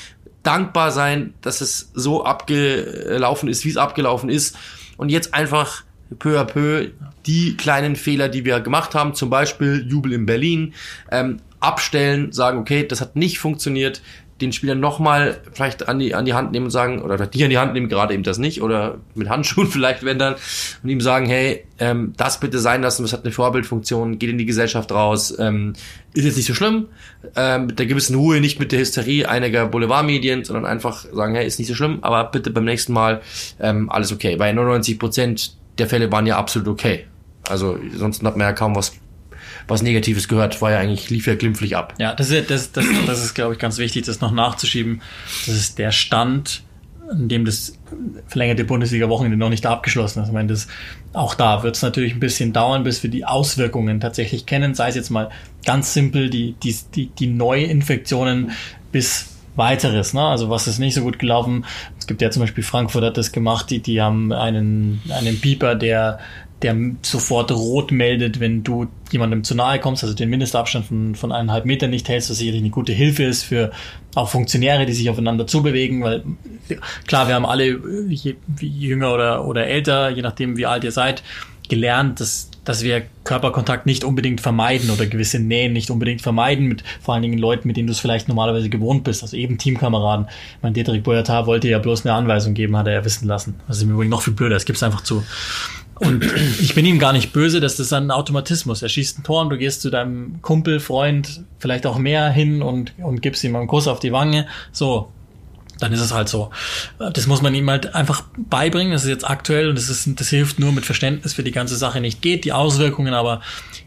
dankbar sein, dass es so abgelaufen ist, wie es abgelaufen ist und jetzt einfach peu à peu die kleinen Fehler, die wir gemacht haben, zum Beispiel Jubel in Berlin, ähm, abstellen, sagen, okay, das hat nicht funktioniert, den Spieler nochmal vielleicht an die, an die Hand nehmen und sagen, oder die an die Hand nehmen, gerade eben das nicht, oder mit Handschuhen [laughs] vielleicht, wenn dann, und ihm sagen, hey, ähm, das bitte sein lassen, das hat eine Vorbildfunktion, geht in die Gesellschaft raus, ähm, ist jetzt nicht so schlimm, ähm, mit der gewissen Ruhe, nicht mit der Hysterie einiger Boulevardmedien, sondern einfach sagen, hey, ist nicht so schlimm, aber bitte beim nächsten Mal ähm, alles okay. Bei 99 Prozent der Fälle waren ja absolut okay. Also sonst hat man ja kaum was was Negatives gehört, war ja eigentlich, lief ja glimpflich ab. Ja, das ist, das, das, das ist glaube ich, ganz wichtig, das noch nachzuschieben. Das ist der Stand, in dem das verlängerte Bundesliga-Wochenende noch nicht abgeschlossen ist. Ich meine, das, auch da wird es natürlich ein bisschen dauern, bis wir die Auswirkungen tatsächlich kennen, sei es jetzt mal ganz simpel die, die, die, die Neuinfektionen bis weiteres. Ne? Also was ist nicht so gut gelaufen? Es gibt ja zum Beispiel Frankfurt hat das gemacht, die, die haben einen, einen Pieper, der der sofort rot meldet, wenn du jemandem zu nahe kommst, also den Mindestabstand von, von eineinhalb Metern nicht hältst, was sicherlich eine gute Hilfe ist für auch Funktionäre, die sich aufeinander zubewegen, weil klar, wir haben alle, je, jünger oder, oder älter, je nachdem wie alt ihr seid, gelernt, dass, dass wir Körperkontakt nicht unbedingt vermeiden oder gewisse Nähen nicht unbedingt vermeiden, mit vor allen Dingen Leuten, mit denen du es vielleicht normalerweise gewohnt bist, also eben Teamkameraden. Mein Dietrich Boyata wollte ja bloß eine Anweisung geben, hat er ja wissen lassen. Das ist im Übrigen noch viel blöder, es gibt es einfach zu. Und ich bin ihm gar nicht böse, dass das ein Automatismus. Er schießt ein Tor und du gehst zu deinem Kumpel, Freund, vielleicht auch mehr hin und, und gibst ihm einen Kuss auf die Wange. So, dann ist es halt so. Das muss man ihm halt einfach beibringen. Das ist jetzt aktuell und das, ist, das hilft nur mit Verständnis für die ganze Sache nicht geht. Die Auswirkungen aber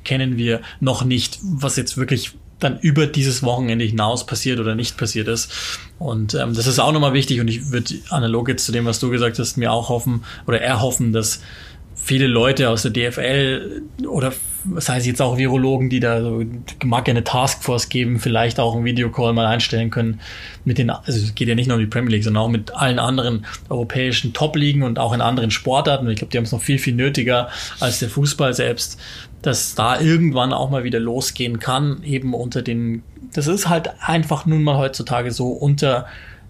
kennen wir noch nicht, was jetzt wirklich dann über dieses Wochenende hinaus passiert oder nicht passiert ist. Und ähm, das ist auch nochmal wichtig und ich würde analog jetzt zu dem, was du gesagt hast, mir auch hoffen oder erhoffen, dass viele Leute aus der DFL oder das heißt jetzt auch Virologen, die da so, mag ja eine Taskforce geben, vielleicht auch einen Videocall mal einstellen können mit den, also es geht ja nicht nur um die Premier League, sondern auch mit allen anderen europäischen Top-Ligen und auch in anderen Sportarten. Ich glaube, die haben es noch viel, viel nötiger als der Fußball selbst, dass da irgendwann auch mal wieder losgehen kann, eben unter den, das ist halt einfach nun mal heutzutage so unter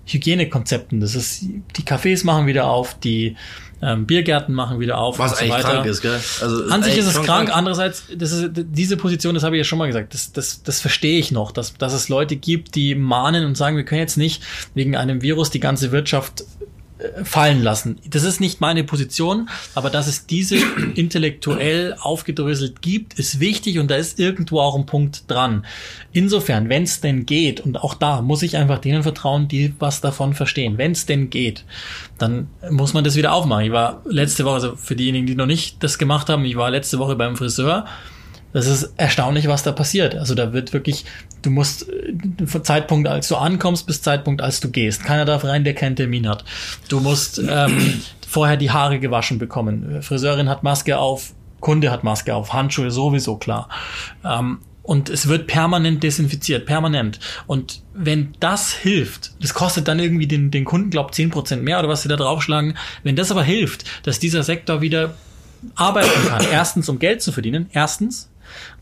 Hygienekonzepten. Das ist, die Cafés machen wieder auf, die ähm, Biergärten machen wieder auf. Was und so eigentlich weiter. krank ist, gell? Also An sich ist es krank. krank. Andererseits, das ist, diese Position, das habe ich ja schon mal gesagt, das, das, das verstehe ich noch, dass, dass es Leute gibt, die mahnen und sagen, wir können jetzt nicht wegen einem Virus die ganze Wirtschaft fallen lassen. Das ist nicht meine Position, aber dass es diese intellektuell aufgedröselt gibt, ist wichtig und da ist irgendwo auch ein Punkt dran. Insofern, wenn es denn geht, und auch da muss ich einfach denen vertrauen, die was davon verstehen, wenn es denn geht, dann muss man das wieder aufmachen. Ich war letzte Woche, also für diejenigen, die noch nicht das gemacht haben, ich war letzte Woche beim Friseur das ist erstaunlich, was da passiert. Also da wird wirklich, du musst von Zeitpunkt, als du ankommst, bis Zeitpunkt, als du gehst. Keiner darf rein, der keinen Termin hat. Du musst ähm, vorher die Haare gewaschen bekommen. Friseurin hat Maske auf, Kunde hat Maske auf, Handschuhe sowieso klar. Ähm, und es wird permanent desinfiziert, permanent. Und wenn das hilft, das kostet dann irgendwie den, den Kunden, glaub, zehn Prozent mehr oder was sie da draufschlagen. Wenn das aber hilft, dass dieser Sektor wieder arbeiten kann, erstens um Geld zu verdienen, erstens.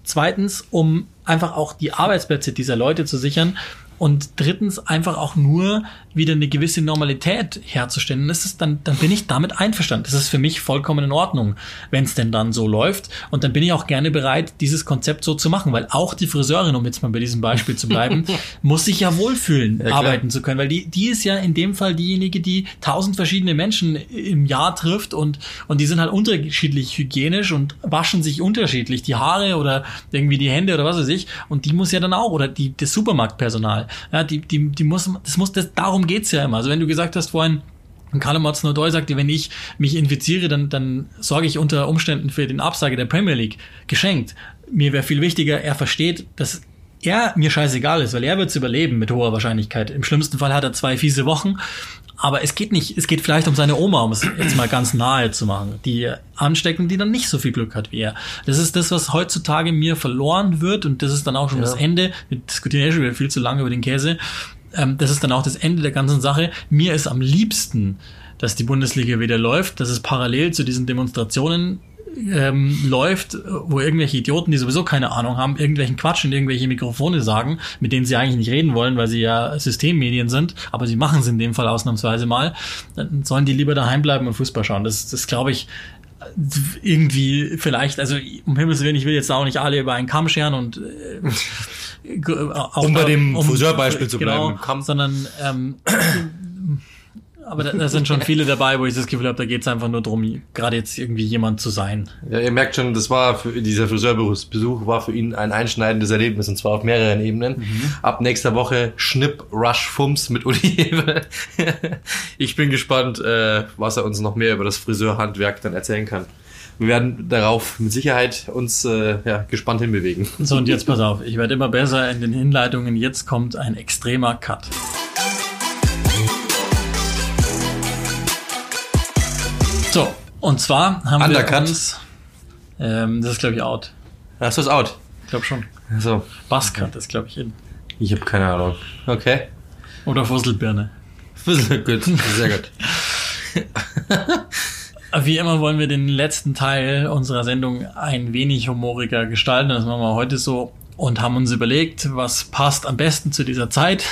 Zweitens, um einfach auch die Arbeitsplätze dieser Leute zu sichern und drittens einfach auch nur wieder eine gewisse Normalität herzustellen. Das ist dann, dann bin ich damit einverstanden. Das ist für mich vollkommen in Ordnung, wenn es denn dann so läuft. Und dann bin ich auch gerne bereit, dieses Konzept so zu machen, weil auch die Friseurin, um jetzt mal bei diesem Beispiel zu bleiben, [laughs] muss sich ja wohlfühlen, ja, arbeiten zu können, weil die, die ist ja in dem Fall diejenige, die tausend verschiedene Menschen im Jahr trifft und, und die sind halt unterschiedlich hygienisch und waschen sich unterschiedlich, die Haare oder irgendwie die Hände oder was weiß ich. Und die muss ja dann auch, oder die, das Supermarktpersonal, ja, die, die, die muss, das muss, das, darum geht's ja immer. Also wenn du gesagt hast vorhin, Carlo Mozno-Doi sagte, wenn ich mich infiziere, dann, dann sorge ich unter Umständen für den Absage der Premier League. Geschenkt. Mir wäre viel wichtiger, er versteht, dass er mir scheißegal ist, weil er wird's überleben mit hoher Wahrscheinlichkeit. Im schlimmsten Fall hat er zwei fiese Wochen. Aber es geht nicht, es geht vielleicht um seine Oma, um es jetzt mal ganz nahe zu machen, die anstecken, die dann nicht so viel Glück hat wie er. Das ist das, was heutzutage mir verloren wird und das ist dann auch schon ja. das Ende. Wir diskutieren ja schon wieder viel zu lange über den Käse ähm, das ist dann auch das Ende der ganzen Sache. Mir ist am liebsten, dass die Bundesliga wieder läuft, dass es parallel zu diesen Demonstrationen ähm, läuft, wo irgendwelche Idioten, die sowieso keine Ahnung haben, irgendwelchen Quatsch in irgendwelche Mikrofone sagen, mit denen sie eigentlich nicht reden wollen, weil sie ja Systemmedien sind, aber sie machen es in dem Fall ausnahmsweise mal, dann sollen die lieber daheim bleiben und Fußball schauen. Das, das glaube ich, irgendwie vielleicht, also um Himmels Willen, ich will jetzt auch nicht alle über einen Kamm scheren und äh, [laughs] um bei dem um, Friseurbeispiel zu genau, bleiben, sondern ähm, aber da, da, sind schon viele dabei, wo ich das Gefühl habe, da geht es einfach nur darum, gerade jetzt irgendwie jemand zu sein. Ja, ihr merkt schon, das war für dieser Friseurbesuch war für ihn ein einschneidendes Erlebnis und zwar auf mehreren Ebenen. Mhm. Ab nächster Woche Schnipp, Rush, Fums mit Uli Hebel. [laughs] ich bin gespannt, äh, was er uns noch mehr über das Friseurhandwerk dann erzählen kann wir werden darauf mit Sicherheit uns äh, ja, gespannt hinbewegen. So, und jetzt pass auf, ich werde immer besser in den Hinleitungen. Jetzt kommt ein extremer Cut. So, und zwar haben Undercut. wir uns... Ähm, das ist, glaube ich, out. Du es out? Ich glaube schon. So. Buzzcut okay. ist, glaube ich, in. Ich habe keine Ahnung. Okay. Oder Fusselbirne. Fussel, gut. Sehr gut. [laughs] Wie immer wollen wir den letzten Teil unserer Sendung ein wenig humoriger gestalten. Das machen wir heute so und haben uns überlegt, was passt am besten zu dieser Zeit.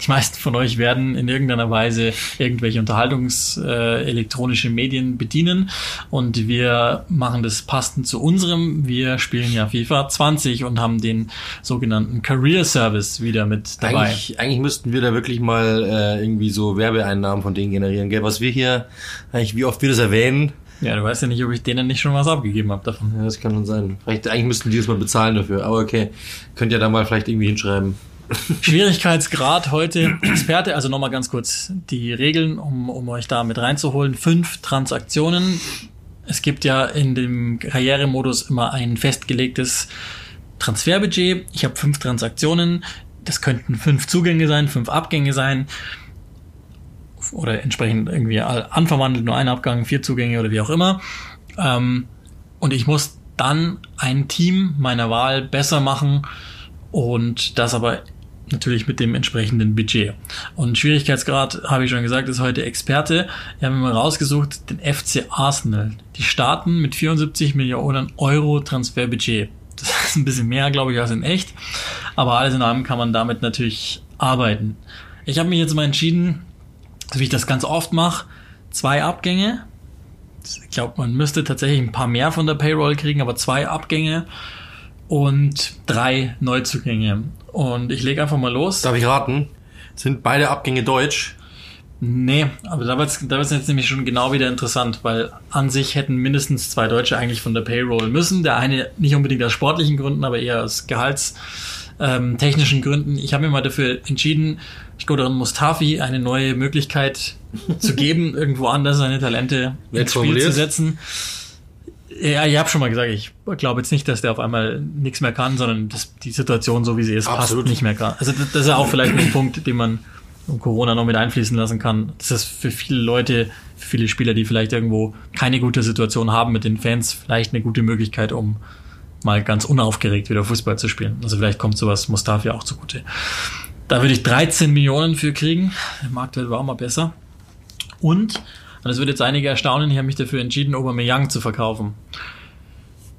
Die meisten von euch werden in irgendeiner Weise irgendwelche Unterhaltungs-elektronische äh, Medien bedienen und wir machen das passend zu unserem. Wir spielen ja FIFA 20 und haben den sogenannten Career Service wieder mit dabei. Eigentlich, eigentlich müssten wir da wirklich mal äh, irgendwie so Werbeeinnahmen von denen generieren, gell? Was wir hier, eigentlich wie oft wir das erwähnen, ja, du weißt ja nicht, ob ich denen nicht schon was abgegeben habe davon. Ja, das kann schon sein. Vielleicht, eigentlich müssten die das mal bezahlen dafür. Aber okay, könnt ihr da mal vielleicht irgendwie hinschreiben. [laughs] Schwierigkeitsgrad heute Experte, also nochmal ganz kurz die Regeln, um, um euch da mit reinzuholen. Fünf Transaktionen. Es gibt ja in dem Karrieremodus immer ein festgelegtes Transferbudget. Ich habe fünf Transaktionen. Das könnten fünf Zugänge sein, fünf Abgänge sein oder entsprechend irgendwie anverwandelt, nur ein Abgang, vier Zugänge oder wie auch immer. Ähm, und ich muss dann ein Team meiner Wahl besser machen und das aber natürlich mit dem entsprechenden Budget. Und Schwierigkeitsgrad, habe ich schon gesagt, ist heute Experte. Wir haben mal rausgesucht, den FC Arsenal. Die starten mit 74 Millionen Euro Transferbudget. Das ist ein bisschen mehr, glaube ich, als in echt. Aber alles in allem kann man damit natürlich arbeiten. Ich habe mich jetzt mal entschieden, so wie ich das ganz oft mache, zwei Abgänge. Ich glaube, man müsste tatsächlich ein paar mehr von der Payroll kriegen, aber zwei Abgänge und drei Neuzugänge. Und ich lege einfach mal los. Darf ich raten? Sind beide Abgänge deutsch? Nee, aber da wird es da wird's jetzt nämlich schon genau wieder interessant, weil an sich hätten mindestens zwei Deutsche eigentlich von der Payroll müssen. Der eine nicht unbedingt aus sportlichen Gründen, aber eher aus gehaltstechnischen ähm, Gründen. Ich habe mir mal dafür entschieden, Shkodran Mustafi eine neue Möglichkeit zu geben, [laughs] irgendwo anders seine Talente ins Spiel zu setzen. Ja, ich habe schon mal gesagt, ich glaube jetzt nicht, dass der auf einmal nichts mehr kann, sondern dass die Situation, so wie sie ist, Absolut. passt nicht mehr kann. Also das ist ja auch vielleicht ein [clears throat] Punkt, den man um Corona noch mit einfließen lassen kann, das für viele Leute viele Spieler, die vielleicht irgendwo keine gute Situation haben mit den Fans, vielleicht eine gute Möglichkeit, um mal ganz unaufgeregt wieder Fußball zu spielen. Also vielleicht kommt sowas Mustafi auch zugute. Da würde ich 13 Millionen für kriegen. Der Marktwert war auch mal besser. Und, und das wird jetzt einige erstaunen, ich habe mich dafür entschieden, Aubameyang zu verkaufen.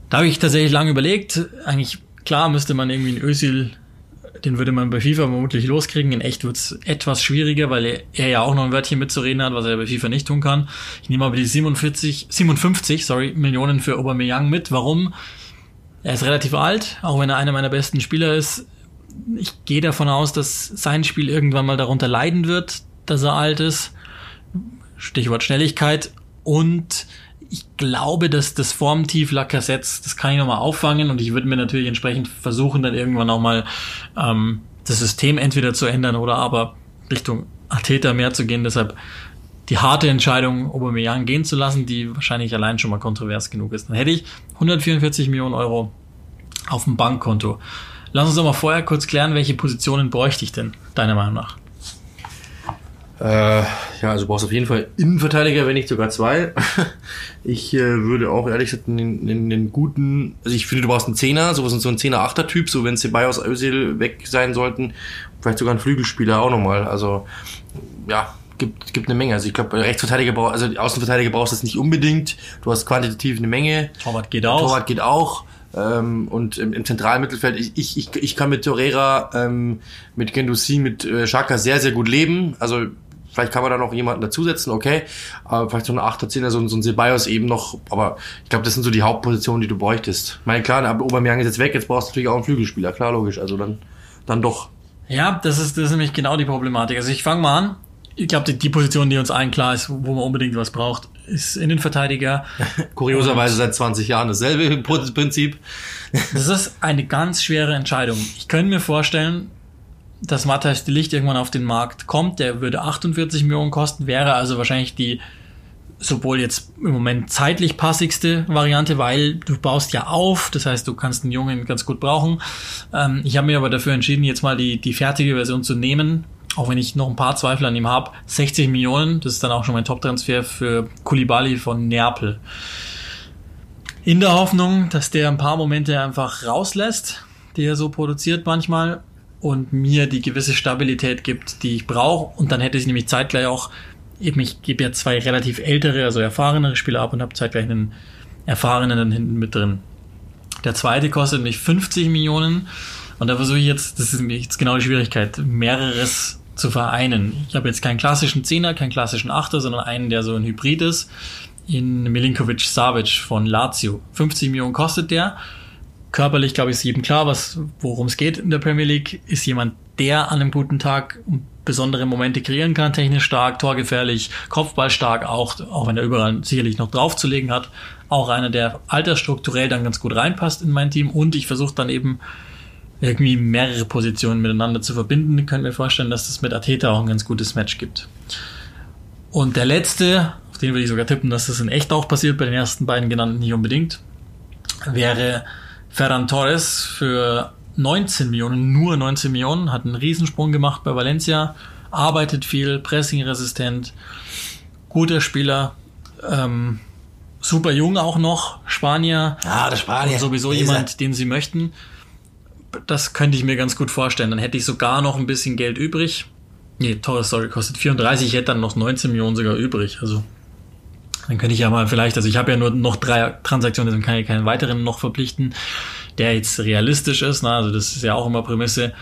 Da habe ich tatsächlich lange überlegt. Eigentlich, klar, müsste man irgendwie einen Özil, den würde man bei FIFA vermutlich loskriegen. In echt wird es etwas schwieriger, weil er, er, ja auch noch ein Wörtchen mitzureden hat, was er bei FIFA nicht tun kann. Ich nehme aber die 47, 57 sorry, Millionen für Aubameyang mit. Warum? Er ist relativ alt, auch wenn er einer meiner besten Spieler ist. Ich gehe davon aus, dass sein Spiel irgendwann mal darunter leiden wird, dass er alt ist. Stichwort Schnelligkeit. Und ich glaube, dass das Formtief Lacazette, das kann ich nochmal auffangen und ich würde mir natürlich entsprechend versuchen, dann irgendwann auch mal ähm, das System entweder zu ändern oder aber Richtung Arteta mehr zu gehen. Deshalb die harte Entscheidung, Aubameyang gehen zu lassen, die wahrscheinlich allein schon mal kontrovers genug ist. Dann hätte ich 144 Millionen Euro auf dem Bankkonto. Lass uns doch mal vorher kurz klären, welche Positionen bräuchte ich denn, deiner Meinung nach? Äh, ja, also brauchst auf jeden Fall Innenverteidiger, wenn nicht sogar zwei. [laughs] ich äh, würde auch ehrlich gesagt einen, guten, also ich finde, du brauchst einen Zehner, sowas so ein Zehner-Achter-Typ, so wenn Ceballos Özil weg sein sollten, vielleicht sogar einen Flügelspieler auch nochmal. Also ja, gibt, gibt eine Menge. Also ich glaube, Rechtsverteidiger braucht, also Außenverteidiger brauchst du das nicht unbedingt. Du hast quantitativ eine Menge. Torwart geht auch. Torwart geht auch. Ähm, und im, im zentralen Mittelfeld, ich, ich, ich, ich kann mit Torreira, ähm, mit Gendusi, mit äh, Xhaka sehr, sehr gut leben. Also vielleicht kann man da noch jemanden dazusetzen, okay. Aber vielleicht so eine 8er, 10er, so, so ein Ceballos eben noch. Aber ich glaube, das sind so die Hauptpositionen, die du bräuchtest. Mein klar, aber Aubameyang ist jetzt weg, jetzt brauchst du natürlich auch einen Flügelspieler, klar, logisch. Also dann, dann doch. Ja, das ist, das ist nämlich genau die Problematik. Also ich fange mal an ich glaube, die, die, Position, die uns allen klar ist, wo man unbedingt was braucht, ist Innenverteidiger. [laughs] Kurioserweise seit 20 Jahren dasselbe Prinzip. das ist eine ganz schwere Entscheidung. Ich könnte mir vorstellen, dass Matthias de Licht irgendwann auf den Markt kommt. Der würde 48 Millionen kosten, wäre also wahrscheinlich die sowohl jetzt im Moment zeitlich passigste Variante, weil du baust ja auf, das heißt, du kannst einen Jungen ganz gut brauchen. Ähm, ich habe mir aber dafür entschieden, jetzt mal die, die fertige Version zu nehmen, auch wenn ich noch ein paar Zweifel an ihm habe, 60 Millionen, das ist dann auch schon mein Top-Transfer für Kulibali von Neapel. In der Hoffnung, dass der ein paar Momente einfach rauslässt, die er so produziert manchmal und mir die gewisse Stabilität gibt, die ich brauche. Und dann hätte ich nämlich zeitgleich auch, eben ich gebe ja zwei relativ ältere, also erfahrenere Spieler ab und habe zeitgleich einen erfahrenen dann hinten mit drin. Der zweite kostet mich 50 Millionen und da versuche ich jetzt, das ist jetzt genau die Schwierigkeit, mehreres zu vereinen. Ich habe jetzt keinen klassischen Zehner, keinen klassischen Achter, sondern einen, der so ein Hybrid ist, in Milinkovic Savic von Lazio. 50 Millionen kostet der. Körperlich, glaube ich, ist jedem klar, worum es geht in der Premier League. Ist jemand, der an einem guten Tag besondere Momente kreieren kann, technisch stark, torgefährlich, Kopfball stark, auch, auch wenn er überall sicherlich noch draufzulegen hat. Auch einer, der altersstrukturell dann ganz gut reinpasst in mein Team. Und ich versuche dann eben irgendwie mehrere Positionen miteinander zu verbinden, können wir vorstellen, dass das mit Ateta auch ein ganz gutes Match gibt. Und der letzte, auf den würde ich sogar tippen, dass das in echt auch passiert, bei den ersten beiden genannten nicht unbedingt, wäre Ferran Torres für 19 Millionen, nur 19 Millionen, hat einen Riesensprung gemacht bei Valencia, arbeitet viel, pressingresistent, guter Spieler, ähm, super jung auch noch, Spanier. Ah, der Spanier. Und sowieso jemand, den sie möchten das könnte ich mir ganz gut vorstellen. Dann hätte ich sogar noch ein bisschen Geld übrig. Nee, Torres, sorry, kostet 34, ich hätte dann noch 19 Millionen sogar übrig. Also dann könnte ich ja mal vielleicht, also ich habe ja nur noch drei Transaktionen, deswegen kann ich keinen weiteren noch verpflichten, der jetzt realistisch ist. Ne? Also das ist ja auch immer Prämisse.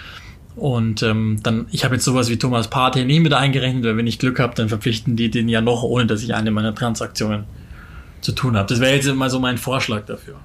Und ähm, dann, ich habe jetzt sowas wie Thomas Partey nie mit eingerechnet, weil wenn ich Glück habe, dann verpflichten die den ja noch, ohne dass ich eine meiner Transaktionen zu tun habe. Das wäre jetzt immer so mein Vorschlag dafür.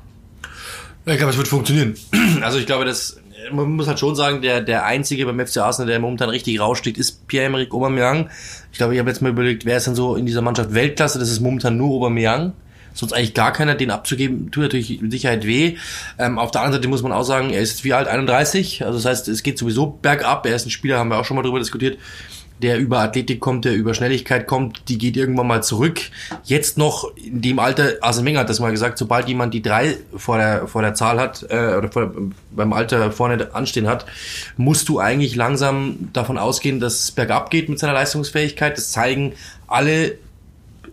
Ich glaube, es wird funktionieren. [clears throat] Also ich glaube, das man muss halt schon sagen, der der einzige beim FC Arsenal, der momentan richtig raussteht, ist Pierre-Emerick Aubameyang. Ich glaube, ich habe jetzt mal überlegt, wer ist denn so in dieser Mannschaft Weltklasse? Das ist momentan nur Aubameyang. Sonst eigentlich gar keiner, den abzugeben, tut natürlich mit Sicherheit weh. Ähm, auf der anderen Seite muss man auch sagen, er ist wie alt, 31. Also das heißt, es geht sowieso bergab. Er ist ein Spieler, haben wir auch schon mal drüber diskutiert, der über Athletik kommt, der über Schnelligkeit kommt, die geht irgendwann mal zurück. Jetzt noch in dem Alter, Arsene Wenger hat das mal gesagt, sobald jemand die drei vor der, vor der Zahl hat, äh, oder vor, beim Alter vorne anstehen hat, musst du eigentlich langsam davon ausgehen, dass es bergab geht mit seiner Leistungsfähigkeit. Das zeigen alle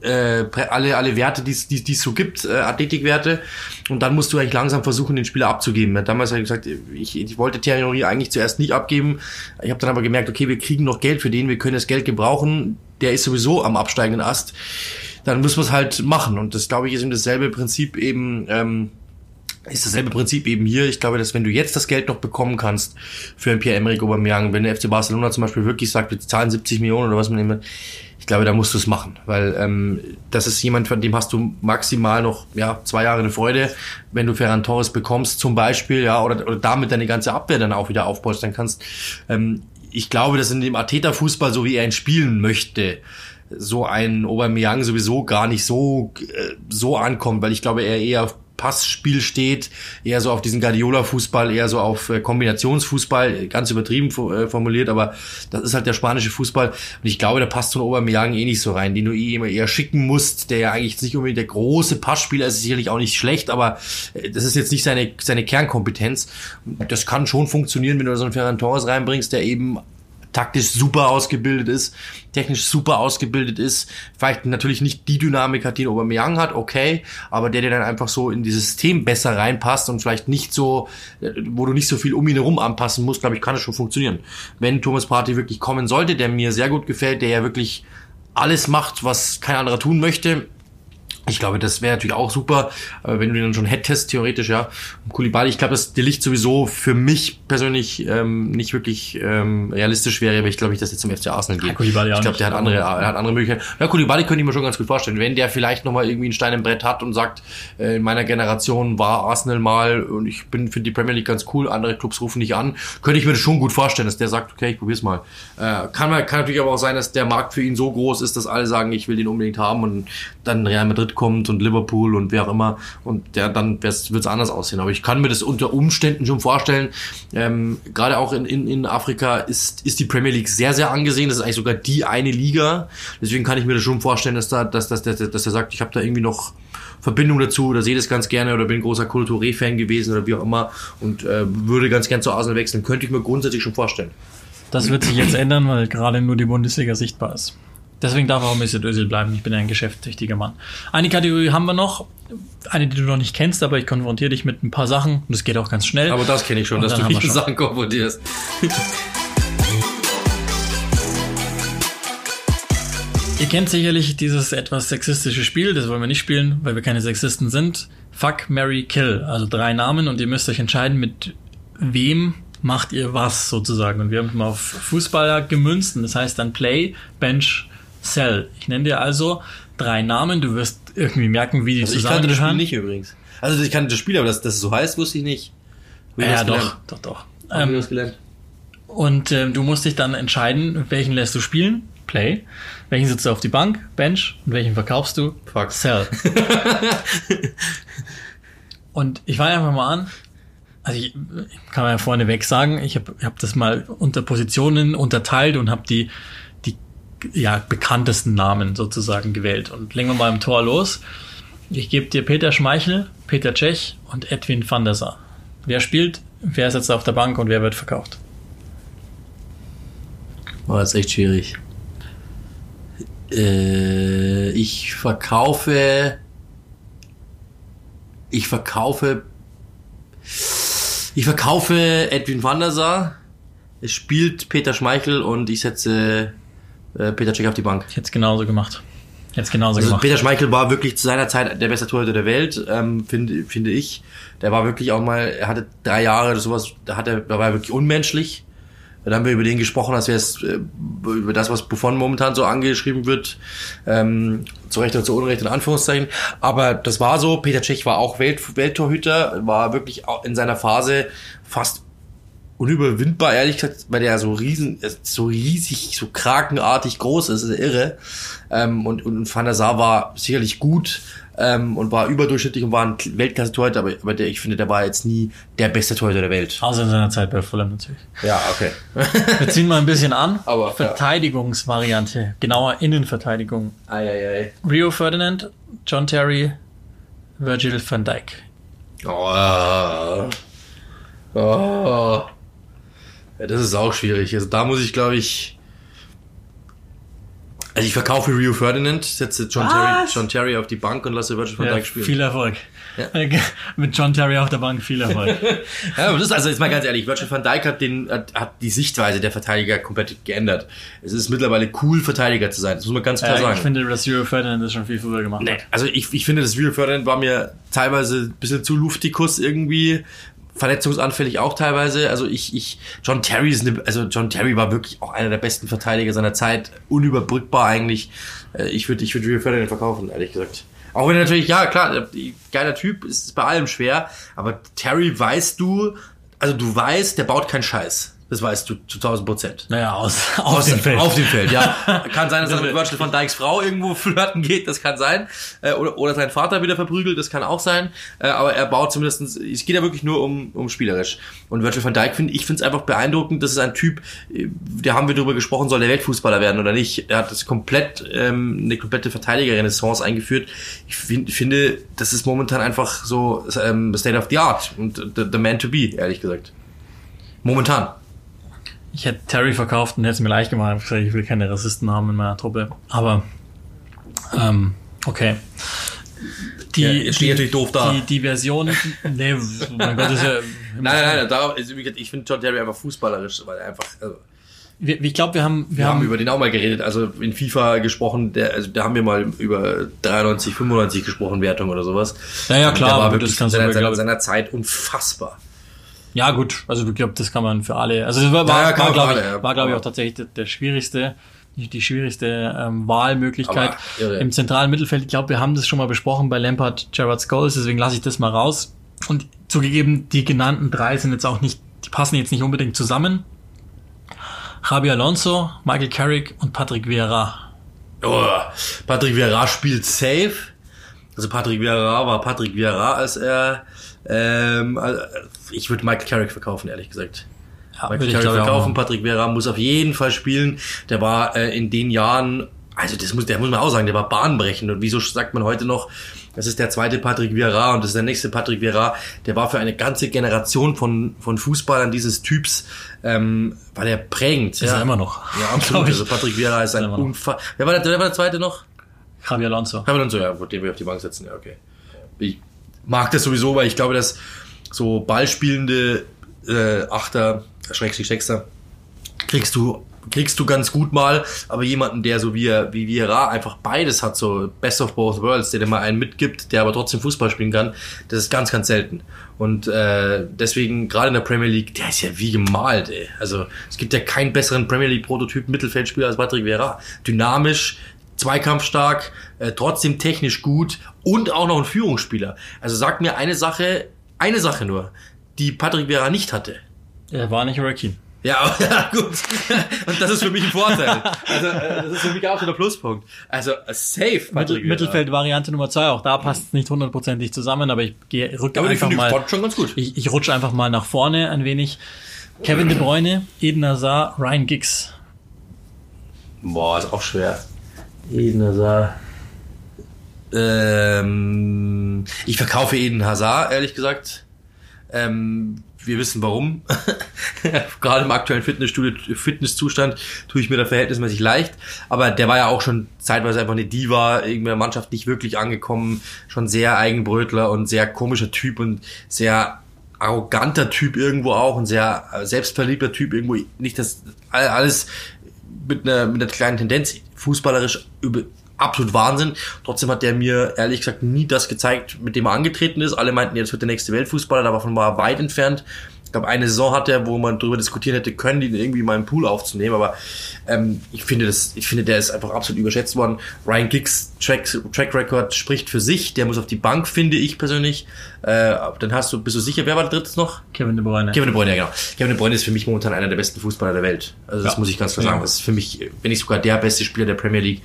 äh, alle, alle Werte, die es so gibt, äh, Athletikwerte. Und dann musst du eigentlich langsam versuchen, den Spieler abzugeben. Ja, damals habe ich gesagt, ich, ich wollte Thierry eigentlich zuerst nicht abgeben. Ich habe dann aber gemerkt, okay, wir kriegen noch Geld für den, wir können das Geld gebrauchen. Der ist sowieso am absteigenden Ast. Dann müssen wir es halt machen. Und das, glaube ich, ist eben dasselbe Prinzip eben... Ähm, ist dasselbe Prinzip eben hier. Ich glaube, dass wenn du jetzt das Geld noch bekommen kannst für ein Pierre-Emerick Aubameyang, wenn der FC Barcelona zum Beispiel wirklich sagt, wir zahlen 70 Millionen oder was man immer, ich glaube, da musst du es machen, weil ähm, das ist jemand, von dem hast du maximal noch ja zwei Jahre eine Freude. Wenn du Ferran Torres bekommst zum Beispiel, ja, oder, oder damit deine ganze Abwehr dann auch wieder aufbaust, dann kannst. Ähm, ich glaube, dass in dem Ateta-Fußball, so wie er ihn spielen möchte, so ein Aubameyang sowieso gar nicht so äh, so ankommt, weil ich glaube, er eher Passspiel steht, eher so auf diesen Guardiola-Fußball, eher so auf äh, Kombinationsfußball, ganz übertrieben äh, formuliert, aber das ist halt der spanische Fußball und ich glaube, da passt so ein Aubameyang eh nicht so rein, den du eh immer eher schicken musst, der ja eigentlich nicht unbedingt der große Passspieler ist, sicherlich auch nicht schlecht, aber äh, das ist jetzt nicht seine, seine Kernkompetenz. Das kann schon funktionieren, wenn du so einen Ferran Torres reinbringst, der eben taktisch super ausgebildet ist, technisch super ausgebildet ist, vielleicht natürlich nicht die Dynamik hat, die ein Aubameyang hat, okay, aber der, der dann einfach so in dieses System besser reinpasst und vielleicht nicht so, äh, wo du nicht so viel um ihn herum anpassen musst, glaube ich, kann es schon funktionieren. Wenn Thomas Party wirklich kommen sollte, der mir sehr gut gefällt, der ja wirklich alles macht, was kein anderer tun möchte, ich glaube, das wäre natürlich auch super, äh, wenn du den dann schon hättest, theoretisch, ja. Kulibali, ich glaube, dass der Licht sowieso für mich persönlich ähm, nicht wirklich ähm, realistisch wäre, weil ich glaube nicht, dass er zum FC Arsenal geht. Ja, ich glaube, der hat andere, er hat andere Möglichkeiten. Ja, Kulibali könnte ich mir schon ganz gut vorstellen. Wenn der vielleicht nochmal irgendwie einen Stein im Brett hat und sagt, äh, in meiner Generation war Arsenal mal und ich bin finde die Premier League ganz cool, andere Clubs rufen nicht an, könnte ich mir das schon gut vorstellen, dass der sagt, okay, ich probier's mal. Äh, kann, kann natürlich aber auch sein, dass der Markt für ihn so groß ist, dass alle sagen, ich will den unbedingt haben und dann Real Madrid kommt und Liverpool und wer auch immer und der dann wird es anders aussehen. Aber ich kann mir das unter Umständen schon vorstellen. Ähm, Gerade auch in, in, in Afrika ist, ist die Premier League sehr, sehr angesehen. Das ist eigentlich sogar die eine Liga. Deswegen kann ich mir das schon vorstellen, dass da, dass, dass, dass, dass er sagt, ich habe da irgendwie noch Verbindung dazu oder sehe das ganz gerne oder bin großer Kulturé-Fan gewesen oder wie auch immer und äh, würde ganz gern zu Arsenal wechseln. Könnte ich mir grundsätzlich schon vorstellen. Das wird sich jetzt ändern, weil gerade nur die Bundesliga sichtbar ist. Deswegen darf auch Mesut Özil bleiben. Ich bin ein geschäftstüchtiger Mann. Eine Kategorie haben wir noch. Eine, die du noch nicht kennst, aber ich konfrontiere dich mit ein paar Sachen. Und das geht auch ganz schnell. Aber das kenne ich schon, Und dass du mich mit Sachen konfrontierst. Ihr kennt sicherlich dieses etwas sexistische Spiel, das wollen wir nicht spielen, weil wir keine Sexisten sind. Fuck, Mary, Kill. Also drei Namen und ihr müsst euch entscheiden, mit wem macht ihr was sozusagen. Und wir haben es mal auf Fußballer gemünzt. Und das heißt dann Play, Bench, Cell. Ich nenne dir also drei Namen, du wirst irgendwie merken, wie die also zusammengehören. Ich kannte das Spiel nicht übrigens. Also ich kannte das Spiel, aber dass das so heißt, wusste ich nicht. Wie ja, doch, gelernt? doch, doch, ähm, gelernt? Und ähm, du musst dich dann entscheiden, welchen lässt du spielen, Play, welchen sitzt du auf die Bank, Bench, und welchen verkaufst du, Fuck. Sell. [laughs] und ich fange einfach mal an. Also ich, kann man ja vorneweg sagen, ich habe hab das mal unter Positionen unterteilt und habe die ja, bekanntesten Namen sozusagen gewählt. Und legen wir mal im Tor los. Ich gebe dir Peter Schmeichel, Peter Tschech und Edwin van der Sar. Wer spielt, wer sitzt auf der Bank und wer wird verkauft? Oh, das ist echt schwierig. Äh, ich verkaufe. Ich verkaufe. Ich verkaufe Edwin van der Sar. Es spielt Peter Schmeichel und ich setze äh, Peter Cech auf die Bank. Ich hätte es genauso gemacht. Jetzt genauso also gemacht. Peter Schmeichel war wirklich zu seiner Zeit der beste Torhüter der Welt, ähm, finde finde ich. Der war wirklich auch mal, er hatte drei Jahre oder sowas, da hat er, da war er wirklich unmenschlich. Dann haben wir über den gesprochen, als wäre es äh, über das, was Buffon momentan so angeschrieben wird, ähm, zu Recht oder zu Unrecht in Anführungszeichen. Aber das war so. Peter Cech war auch Welt, Welttorhüter, war wirklich in seiner Phase fast unüberwindbar, ehrlich gesagt, weil der so riesen, so riesig, so krakenartig groß ist, ist irre. Ähm, und, und Van der Sar war sicherlich gut ähm, und war überdurchschnittlich und war ein Weltklasse-Torhüter, aber, aber der, ich finde, der war jetzt nie der beste Torhüter der Welt. Außer in seiner Zeit bei Fulham natürlich. Ja, okay. [laughs] Wir ziehen mal ein bisschen an. Aber, Verteidigungsvariante, ja. genauer Innenverteidigung. Ei, ei, ei. Rio Ferdinand, John Terry, Virgil van Dijk. Oh. Oh. Ja, das ist auch schwierig. Also da muss ich, glaube ich, Also ich verkaufe Rio Ferdinand, setze John Terry, John Terry auf die Bank und lasse Virgil van Ja, Dijk spielen. viel Erfolg. [laughs] Mit John Terry auf der Bank viel Erfolg. [laughs] Ja, aber das ist also jetzt mal ganz ehrlich, Virgil van Dijk hat den hat, hat die Sichtweise der Verteidiger komplett geändert. Es ist mittlerweile cool Verteidiger zu sein, das muss man ganz klar äh, sagen. ich finde, dass Rio Ferdinand das schon viel früher gemacht Nee, hat. also ich, ich finde, das Rio Ferdinand war mir teilweise ein bisschen zu luftikus irgendwie. Verletzungsanfällig auch teilweise. Also ich, ich, John Terry ist eine, also John Terry war wirklich auch einer der besten Verteidiger seiner Zeit. Unüberbrückbar eigentlich. Äh, Ich würde, ich würde Rio Ferdinand verkaufen, ehrlich gesagt. Auch wenn natürlich, ja klar, geiler Typ, ist bei allem schwer. Aber Terry weißt du, also du weißt, der baut keinen Scheiß. Das weißt du zu 1000 Prozent. Naja, aus, [laughs] auf Aus dem Feld. Auf dem Feld, ja. [laughs] Kann sein, dass er mit Virgil van Dijks Frau irgendwo [laughs] flirten geht, das kann sein. Äh, oder, oder sein Vater wieder verprügelt, das kann auch sein. Äh, aber er baut zumindest, es geht ja wirklich nur um, um spielerisch. Und Virgil van Dijk, finde ich, finde es einfach beeindruckend, das ist ein Typ, äh, da haben wir drüber gesprochen, soll der Weltfußballer werden oder nicht. Er hat das komplett, ähm, eine komplette Verteidigerrenaissance eingeführt. Ich find, finde, das ist momentan einfach so ähm, State of the Art und the, the man to be, ehrlich gesagt. Momentan. Ich hätte Terry verkauft und hätte es mir leicht gemacht. Ich gesagt, ich will keine Rassisten haben in meiner Truppe. Aber ähm, okay. Die, Ja, ich natürlich doof da. Die, die Version, nee, mein Gott, ist ja. [laughs] Nein, nein, nein, da, also, ich finde John Terry einfach fußballerisch, weil er einfach, also, ich glaube, wir haben, wir, wir haben haben, über den auch mal geredet, also in FIFA gesprochen, der, also da haben wir mal über 93, 95 gesprochen, Wertung oder sowas. Ja, ja, klar, Der war wirklich das kannst du seiner, aber, seiner, seiner Zeit unfassbar. Ja gut, also ich glaube, das kann man für alle. Also das war, Ja, war, glaube ich, ja. war, glaube ich, auch tatsächlich der, der schwierigste, die, die schwierigste ähm, Wahlmöglichkeit im zentralen Mittelfeld. Ich glaube, wir haben das schon mal besprochen bei Lampard, Gerrard Scholes, deswegen lasse ich das mal raus. Und zugegeben, die genannten drei sind jetzt auch nicht, die passen jetzt nicht unbedingt zusammen. Javi Alonso, Michael Carrick und Patrick Vieira. Oh, Patrick Vieira spielt safe. Also Patrick Vieira war Patrick Vieira, als er, ähm, also, ich würde Michael Carrick verkaufen, ehrlich gesagt. Ja, Michael Carrick verkaufen. Patrick Vera muss auf jeden Fall spielen. Der war äh, in den Jahren, also das muss, der muss man auch sagen, der war bahnbrechend. Und wieso sagt man heute noch, das ist der zweite Patrick Vieira und das ist der nächste Patrick Vieira. Der war für eine ganze Generation von, von Fußballern dieses Typs, ähm, war der prägend. Ist er immer noch. Ja, [laughs] absolut. Also Patrick Vieira ist ein. Unfall. Wer war der, wer war der zweite noch? Javi Alonso. Haben wir dann so, ja, gut, den wir auf die Bank setzen, ja, okay. Ich mag das sowieso, weil ich glaube, dass so ballspielende äh, Achter, Schrägstrich Sechster, kriegst du kriegst du ganz gut mal, aber jemanden, der so wie er, wie Vieira einfach beides hat, so Best of Both Worlds, der dir mal einen mitgibt, der aber trotzdem Fußball spielen kann, das ist ganz, ganz selten. Und äh, deswegen, gerade in der Premier League, der ist ja wie gemalt, ey. Also es gibt ja keinen besseren Premier League Prototyp Mittelfeldspieler als Patrick Vieira. Dynamisch, zweikampfstark, äh, trotzdem technisch gut und auch noch ein Führungsspieler. Also sag mir eine Sache, eine Sache nur, die Patrick Vieira nicht hatte. Er war nicht Hurricane. Ja, [laughs] ja, gut. Und das ist für mich ein Vorteil. Also, äh, das ist für mich auch schon der Pluspunkt. Also, äh, safe, Mittel, Patrick Vieira. Mittelfeld-Variante Nummer zwei. Auch da passt es nicht hundertprozentig zusammen, aber ich gehe rück Aber ich einfach mal. schon ganz gut. Ich, ich rutsche einfach mal nach vorne ein wenig. Kevin De Bruyne, Eden Hazard, Ryan Giggs. Boah, ist auch schwer. Eden Hazard. Ähm, ich verkaufe Eden Hazard, ehrlich gesagt. Ähm, wir wissen warum. [laughs] Gerade im aktuellen Fitnessstudio, Fitnesszustand tue ich mir da verhältnismäßig leicht. Aber der war ja auch schon zeitweise einfach eine Diva, irgendwie in der Mannschaft nicht wirklich angekommen. Schon sehr Eigenbrötler und sehr komischer Typ und sehr arroganter Typ irgendwo auch und sehr äh, selbstverliebter Typ irgendwo. Nicht das alles mit einer, mit einer kleinen Tendenz. Fußballerisch über, absolut Wahnsinn. Trotzdem hat der mir ehrlich gesagt nie das gezeigt, mit dem er angetreten ist. Alle meinten, jetzt wird der nächste Weltfußballer, davon war er weit entfernt. Ich glaube, eine Saison hat er, wo man darüber diskutieren hätte können, ihn irgendwie mal im Pool aufzunehmen. Aber ähm, ich finde, das, ich finde, der ist einfach absolut überschätzt worden. Ryan Giggs Track, Track Record spricht für sich. Der muss auf die Bank, finde ich persönlich. Äh, dann hast du, bist du sicher, wer war der drittes noch? Kevin De Bruyne. Kevin De Bruyne, ja genau. Kevin De Bruyne ist für mich momentan einer der besten Fußballer der Welt. Also das Ja. muss ich ganz klar sagen. Das ist für mich, wenn nicht sogar der beste Spieler der Premier League.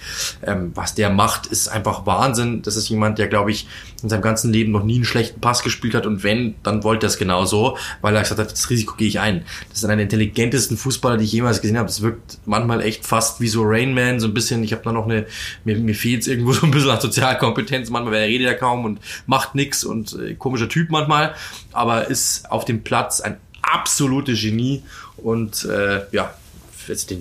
Ähm, was der macht, ist einfach Wahnsinn. Das ist jemand, der, glaube ich, in seinem ganzen Leben noch nie einen schlechten Pass gespielt hat. Und wenn, dann wollte er es genau so, weil er gesagt hat, das Risiko gehe ich ein. Das ist einer der intelligentesten Fußballer, die ich jemals gesehen habe. Das wirkt manchmal echt fast wie so Rain Man, so ein bisschen. Ich habe da noch eine, mir, mir fehlt es irgendwo so ein bisschen an Sozialkompetenz. Manchmal, weil er redet ja kaum und macht nix und äh, komischer Typ manchmal. Aber ist auf dem Platz ein absolutes Genie und äh, ja,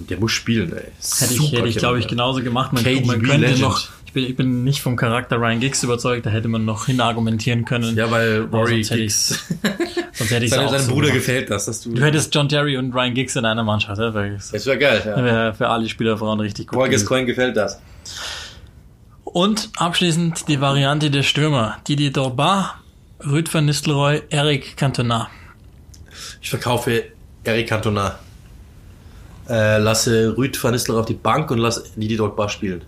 der muss spielen. Ey. Hätte ich, hätte ich glaube ich, genauso gemacht. Man, man könnte Legend. noch, ich bin, ich bin nicht vom Charakter Ryan Giggs überzeugt, da hätte man noch hinargumentieren können. Ja, weil Rory sonst hätte ich [laughs] sonst hätte ich Seine, seinem so Bruder gemacht. gefällt das, dass du. Du hättest John Terry und Ryan Giggs in einer Mannschaft. Das wäre Das wäre geil, ja. wär für alle Spielerfrauen richtig gut. Gewesen. Gascoigne gefällt das. Und abschließend die Variante der Stürmer. Didier Dorba, Rüd van Nistelrooy, Eric Cantona. Ich verkaufe Eric Cantona. Äh, lasse Rüd van Nistelrooy auf die Bank und lasse Didi Drogba spielen.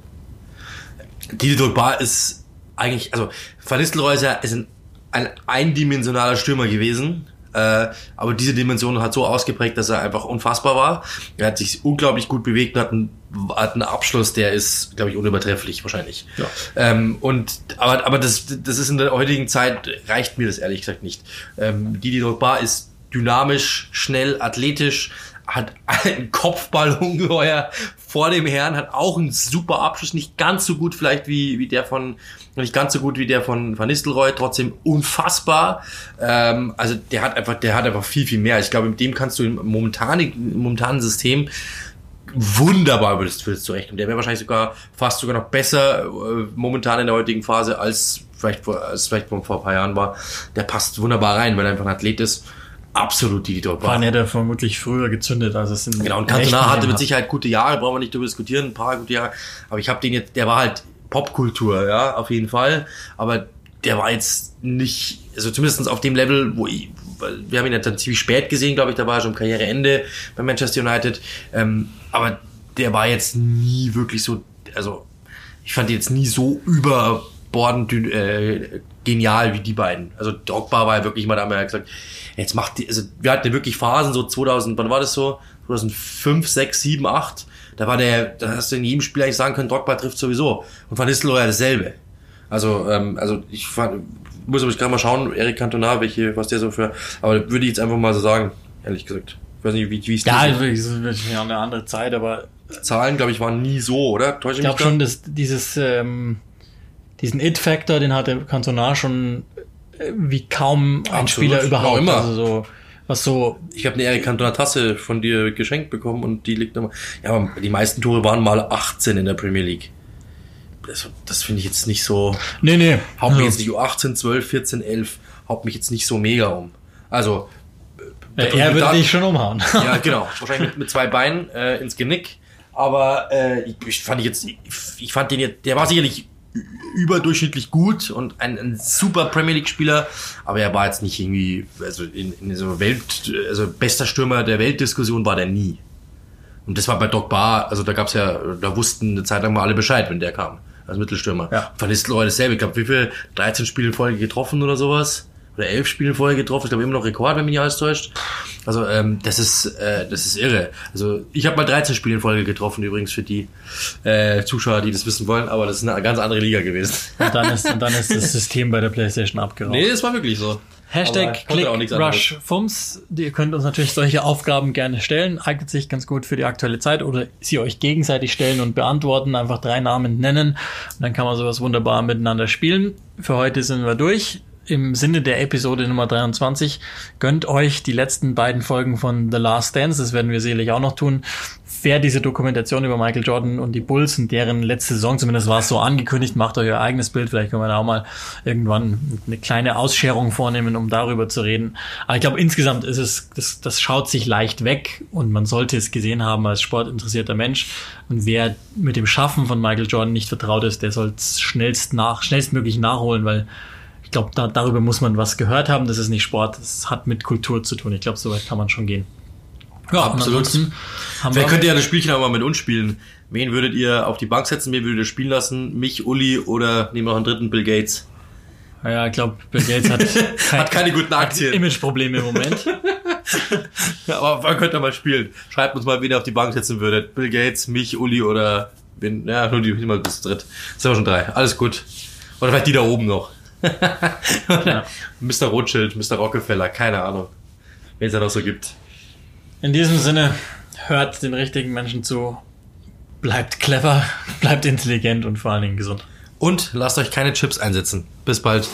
Didi Drogba ist eigentlich, also Van Nistelrooy ist, ja, ist ein, ein eindimensionaler Stürmer gewesen. Äh, aber diese Dimension hat so ausgeprägt, dass er einfach unfassbar war. Er hat sich unglaublich gut bewegt und hat einen, hat einen Abschluss, der ist, glaube ich, unübertrefflich wahrscheinlich. Ja. Ähm, und aber, aber das, das ist in der heutigen Zeit reicht mir das ehrlich gesagt nicht. Ähm, Didi Drogba ist dynamisch, schnell, athletisch, hat einen Kopfball [laughs] ungeheuer vor dem Herrn, hat auch einen super Abschluss, nicht ganz so gut vielleicht wie, wie der von, nicht ganz so gut wie der von Van Nistelrooy, trotzdem unfassbar. Ähm, also der hat einfach, der hat einfach viel, viel mehr. Ich glaube, mit dem kannst du im momentanen, im momentanen System wunderbar würdest, würdest rechnen. Der wäre wahrscheinlich sogar fast sogar noch besser äh, momentan in der heutigen Phase als vielleicht vor, als vielleicht vor ein paar Jahren war. Der passt wunderbar rein, weil er einfach ein Athlet ist. Absolut die Drogba. Waren hätte er vermutlich früher gezündet, als es in Genau, und Cantona hatte mit. Sicherheit gute Jahre, brauchen wir nicht darüber diskutieren, ein paar gute Jahre. Aber ich habe den jetzt, der war halt Popkultur, ja, auf jeden Fall. Aber der war jetzt nicht, also zumindest auf dem Level, wo ich, wir haben ihn ja dann ziemlich spät gesehen, glaube ich, da war er schon am Karriereende bei Manchester United. Ähm, aber der war jetzt nie wirklich so, also ich fand ihn jetzt nie so überbordend äh, genial wie die beiden. Also Drogba war ja wirklich mal, da haben wir ja gesagt, jetzt macht die, also wir hatten wirklich Phasen, so 2000, wann war das so? 2005, 6, 7, 8. Da war der, da hast du in jedem Spiel eigentlich sagen können, Drogba trifft sowieso. Und Van Nistelrooy ja dasselbe. Also, ähm, also ich fand, muss aber ich gerade mal schauen, Eric Cantona, welche, was der so für, aber würde ich jetzt einfach mal so sagen, ehrlich gesagt. Ich weiß nicht, wie, wie es Ja, dir es ist ja eine andere Zeit, aber so- Zahlen, glaube ich, waren nie so, oder? Täusche ich glaube schon, dass dieses, ähm, diesen It-Factor, den hatte Cantona schon wie kaum ein Absolut. Spieler überhaupt. Immer. Also so, was so, Ich habe eine Eric Cantona Tasse von dir geschenkt bekommen und die liegt nochmal. Ja, aber die meisten Tore waren mal 18 in der Premier League. Das, das finde ich jetzt nicht so. nee, nee. Haut mich Also, jetzt nicht 18, 12, 14, 11. Haut mich jetzt nicht so mega um. Also. ja, da- er würde dich schon umhauen. [laughs] Ja, genau. Wahrscheinlich mit, mit zwei Beinen äh, ins Genick. Aber äh, ich, ich fand jetzt, ich, ich fand den jetzt, der war sicherlich überdurchschnittlich gut und ein, ein super Premier League Spieler, aber er war jetzt nicht irgendwie, also in, in so Welt, also bester Stürmer der Weltdiskussion war der nie. Und das war bei Drogba, also da gab's ja, da wussten eine Zeit lang mal alle Bescheid, wenn der kam, als Mittelstürmer. Ja. Van Nistelrooy dasselbe, ich glaube, wie viel, 13 Spiele in Folge getroffen oder sowas? Oder 11 Spiele in Folge getroffen, ich glaube immer noch Rekord, wenn mich nicht alles täuscht. Also ähm, das ist äh, das ist irre. Also ich habe mal 13 Spiele in Folge getroffen übrigens für die äh, Zuschauer, die das wissen wollen, aber das ist eine ganz andere Liga gewesen. Und dann ist, und dann ist das System bei der Playstation abgeraucht. das war wirklich so. Hashtag ich konnte Click auch nichts Rush Fums. Ihr könnt uns natürlich solche Aufgaben gerne stellen. Eignet sich ganz gut für die aktuelle Zeit oder sie euch gegenseitig stellen und beantworten. Einfach drei Namen nennen. Und dann kann man sowas wunderbar miteinander spielen. Für heute sind wir durch. Im Sinne der Episode Nummer 23 gönnt euch die letzten beiden Folgen von The Last Dance. Das werden wir sicherlich auch noch tun. Wer diese Dokumentation über Michael Jordan und die Bulls und deren letzte Saison, zumindest war es so angekündigt, macht euch euer eigenes Bild. Vielleicht können wir da auch mal irgendwann eine kleine Ausscherung vornehmen, um darüber zu reden. Aber ich glaube, insgesamt ist es, das, das schaut sich leicht weg und man sollte es gesehen haben als sportinteressierter Mensch. Und wer mit dem Schaffen von Michael Jordan nicht vertraut ist, der soll es schnellst nach, schnellstmöglich nachholen, weil ich glaube, da, darüber muss man was gehört haben. Das ist nicht Sport, das hat mit Kultur zu tun. Ich glaube, so weit kann man schon gehen. Ja, Absolut. ansonsten Haben Vielleicht wir, könnt ihr ja das Spielchen auch mal mit uns spielen. Wen würdet ihr auf die Bank setzen? Wen würdet ihr spielen lassen? Mich, Uli oder nehmen wir noch einen dritten Bill Gates? ja, ich glaube, Bill Gates hat, [laughs] Hat keine guten Aktien. Imageprobleme im Moment. [laughs] Ja, aber wann könnt ihr mal spielen? Schreibt uns mal, wen ihr auf die Bank setzen würdet. Bill Gates, mich, Uli oder wen? Ja, nur die mal bis dritt. Sind wir schon drei. Alles gut. Oder vielleicht die da oben noch. [laughs] Ja. Mr. Rothschild, Mr. Rockefeller, keine Ahnung. Wen es da noch so gibt. In diesem Sinne, hört den richtigen Menschen zu, bleibt clever, [laughs] bleibt intelligent und vor allen Dingen gesund. Und lasst euch keine Chips einsetzen. Bis bald.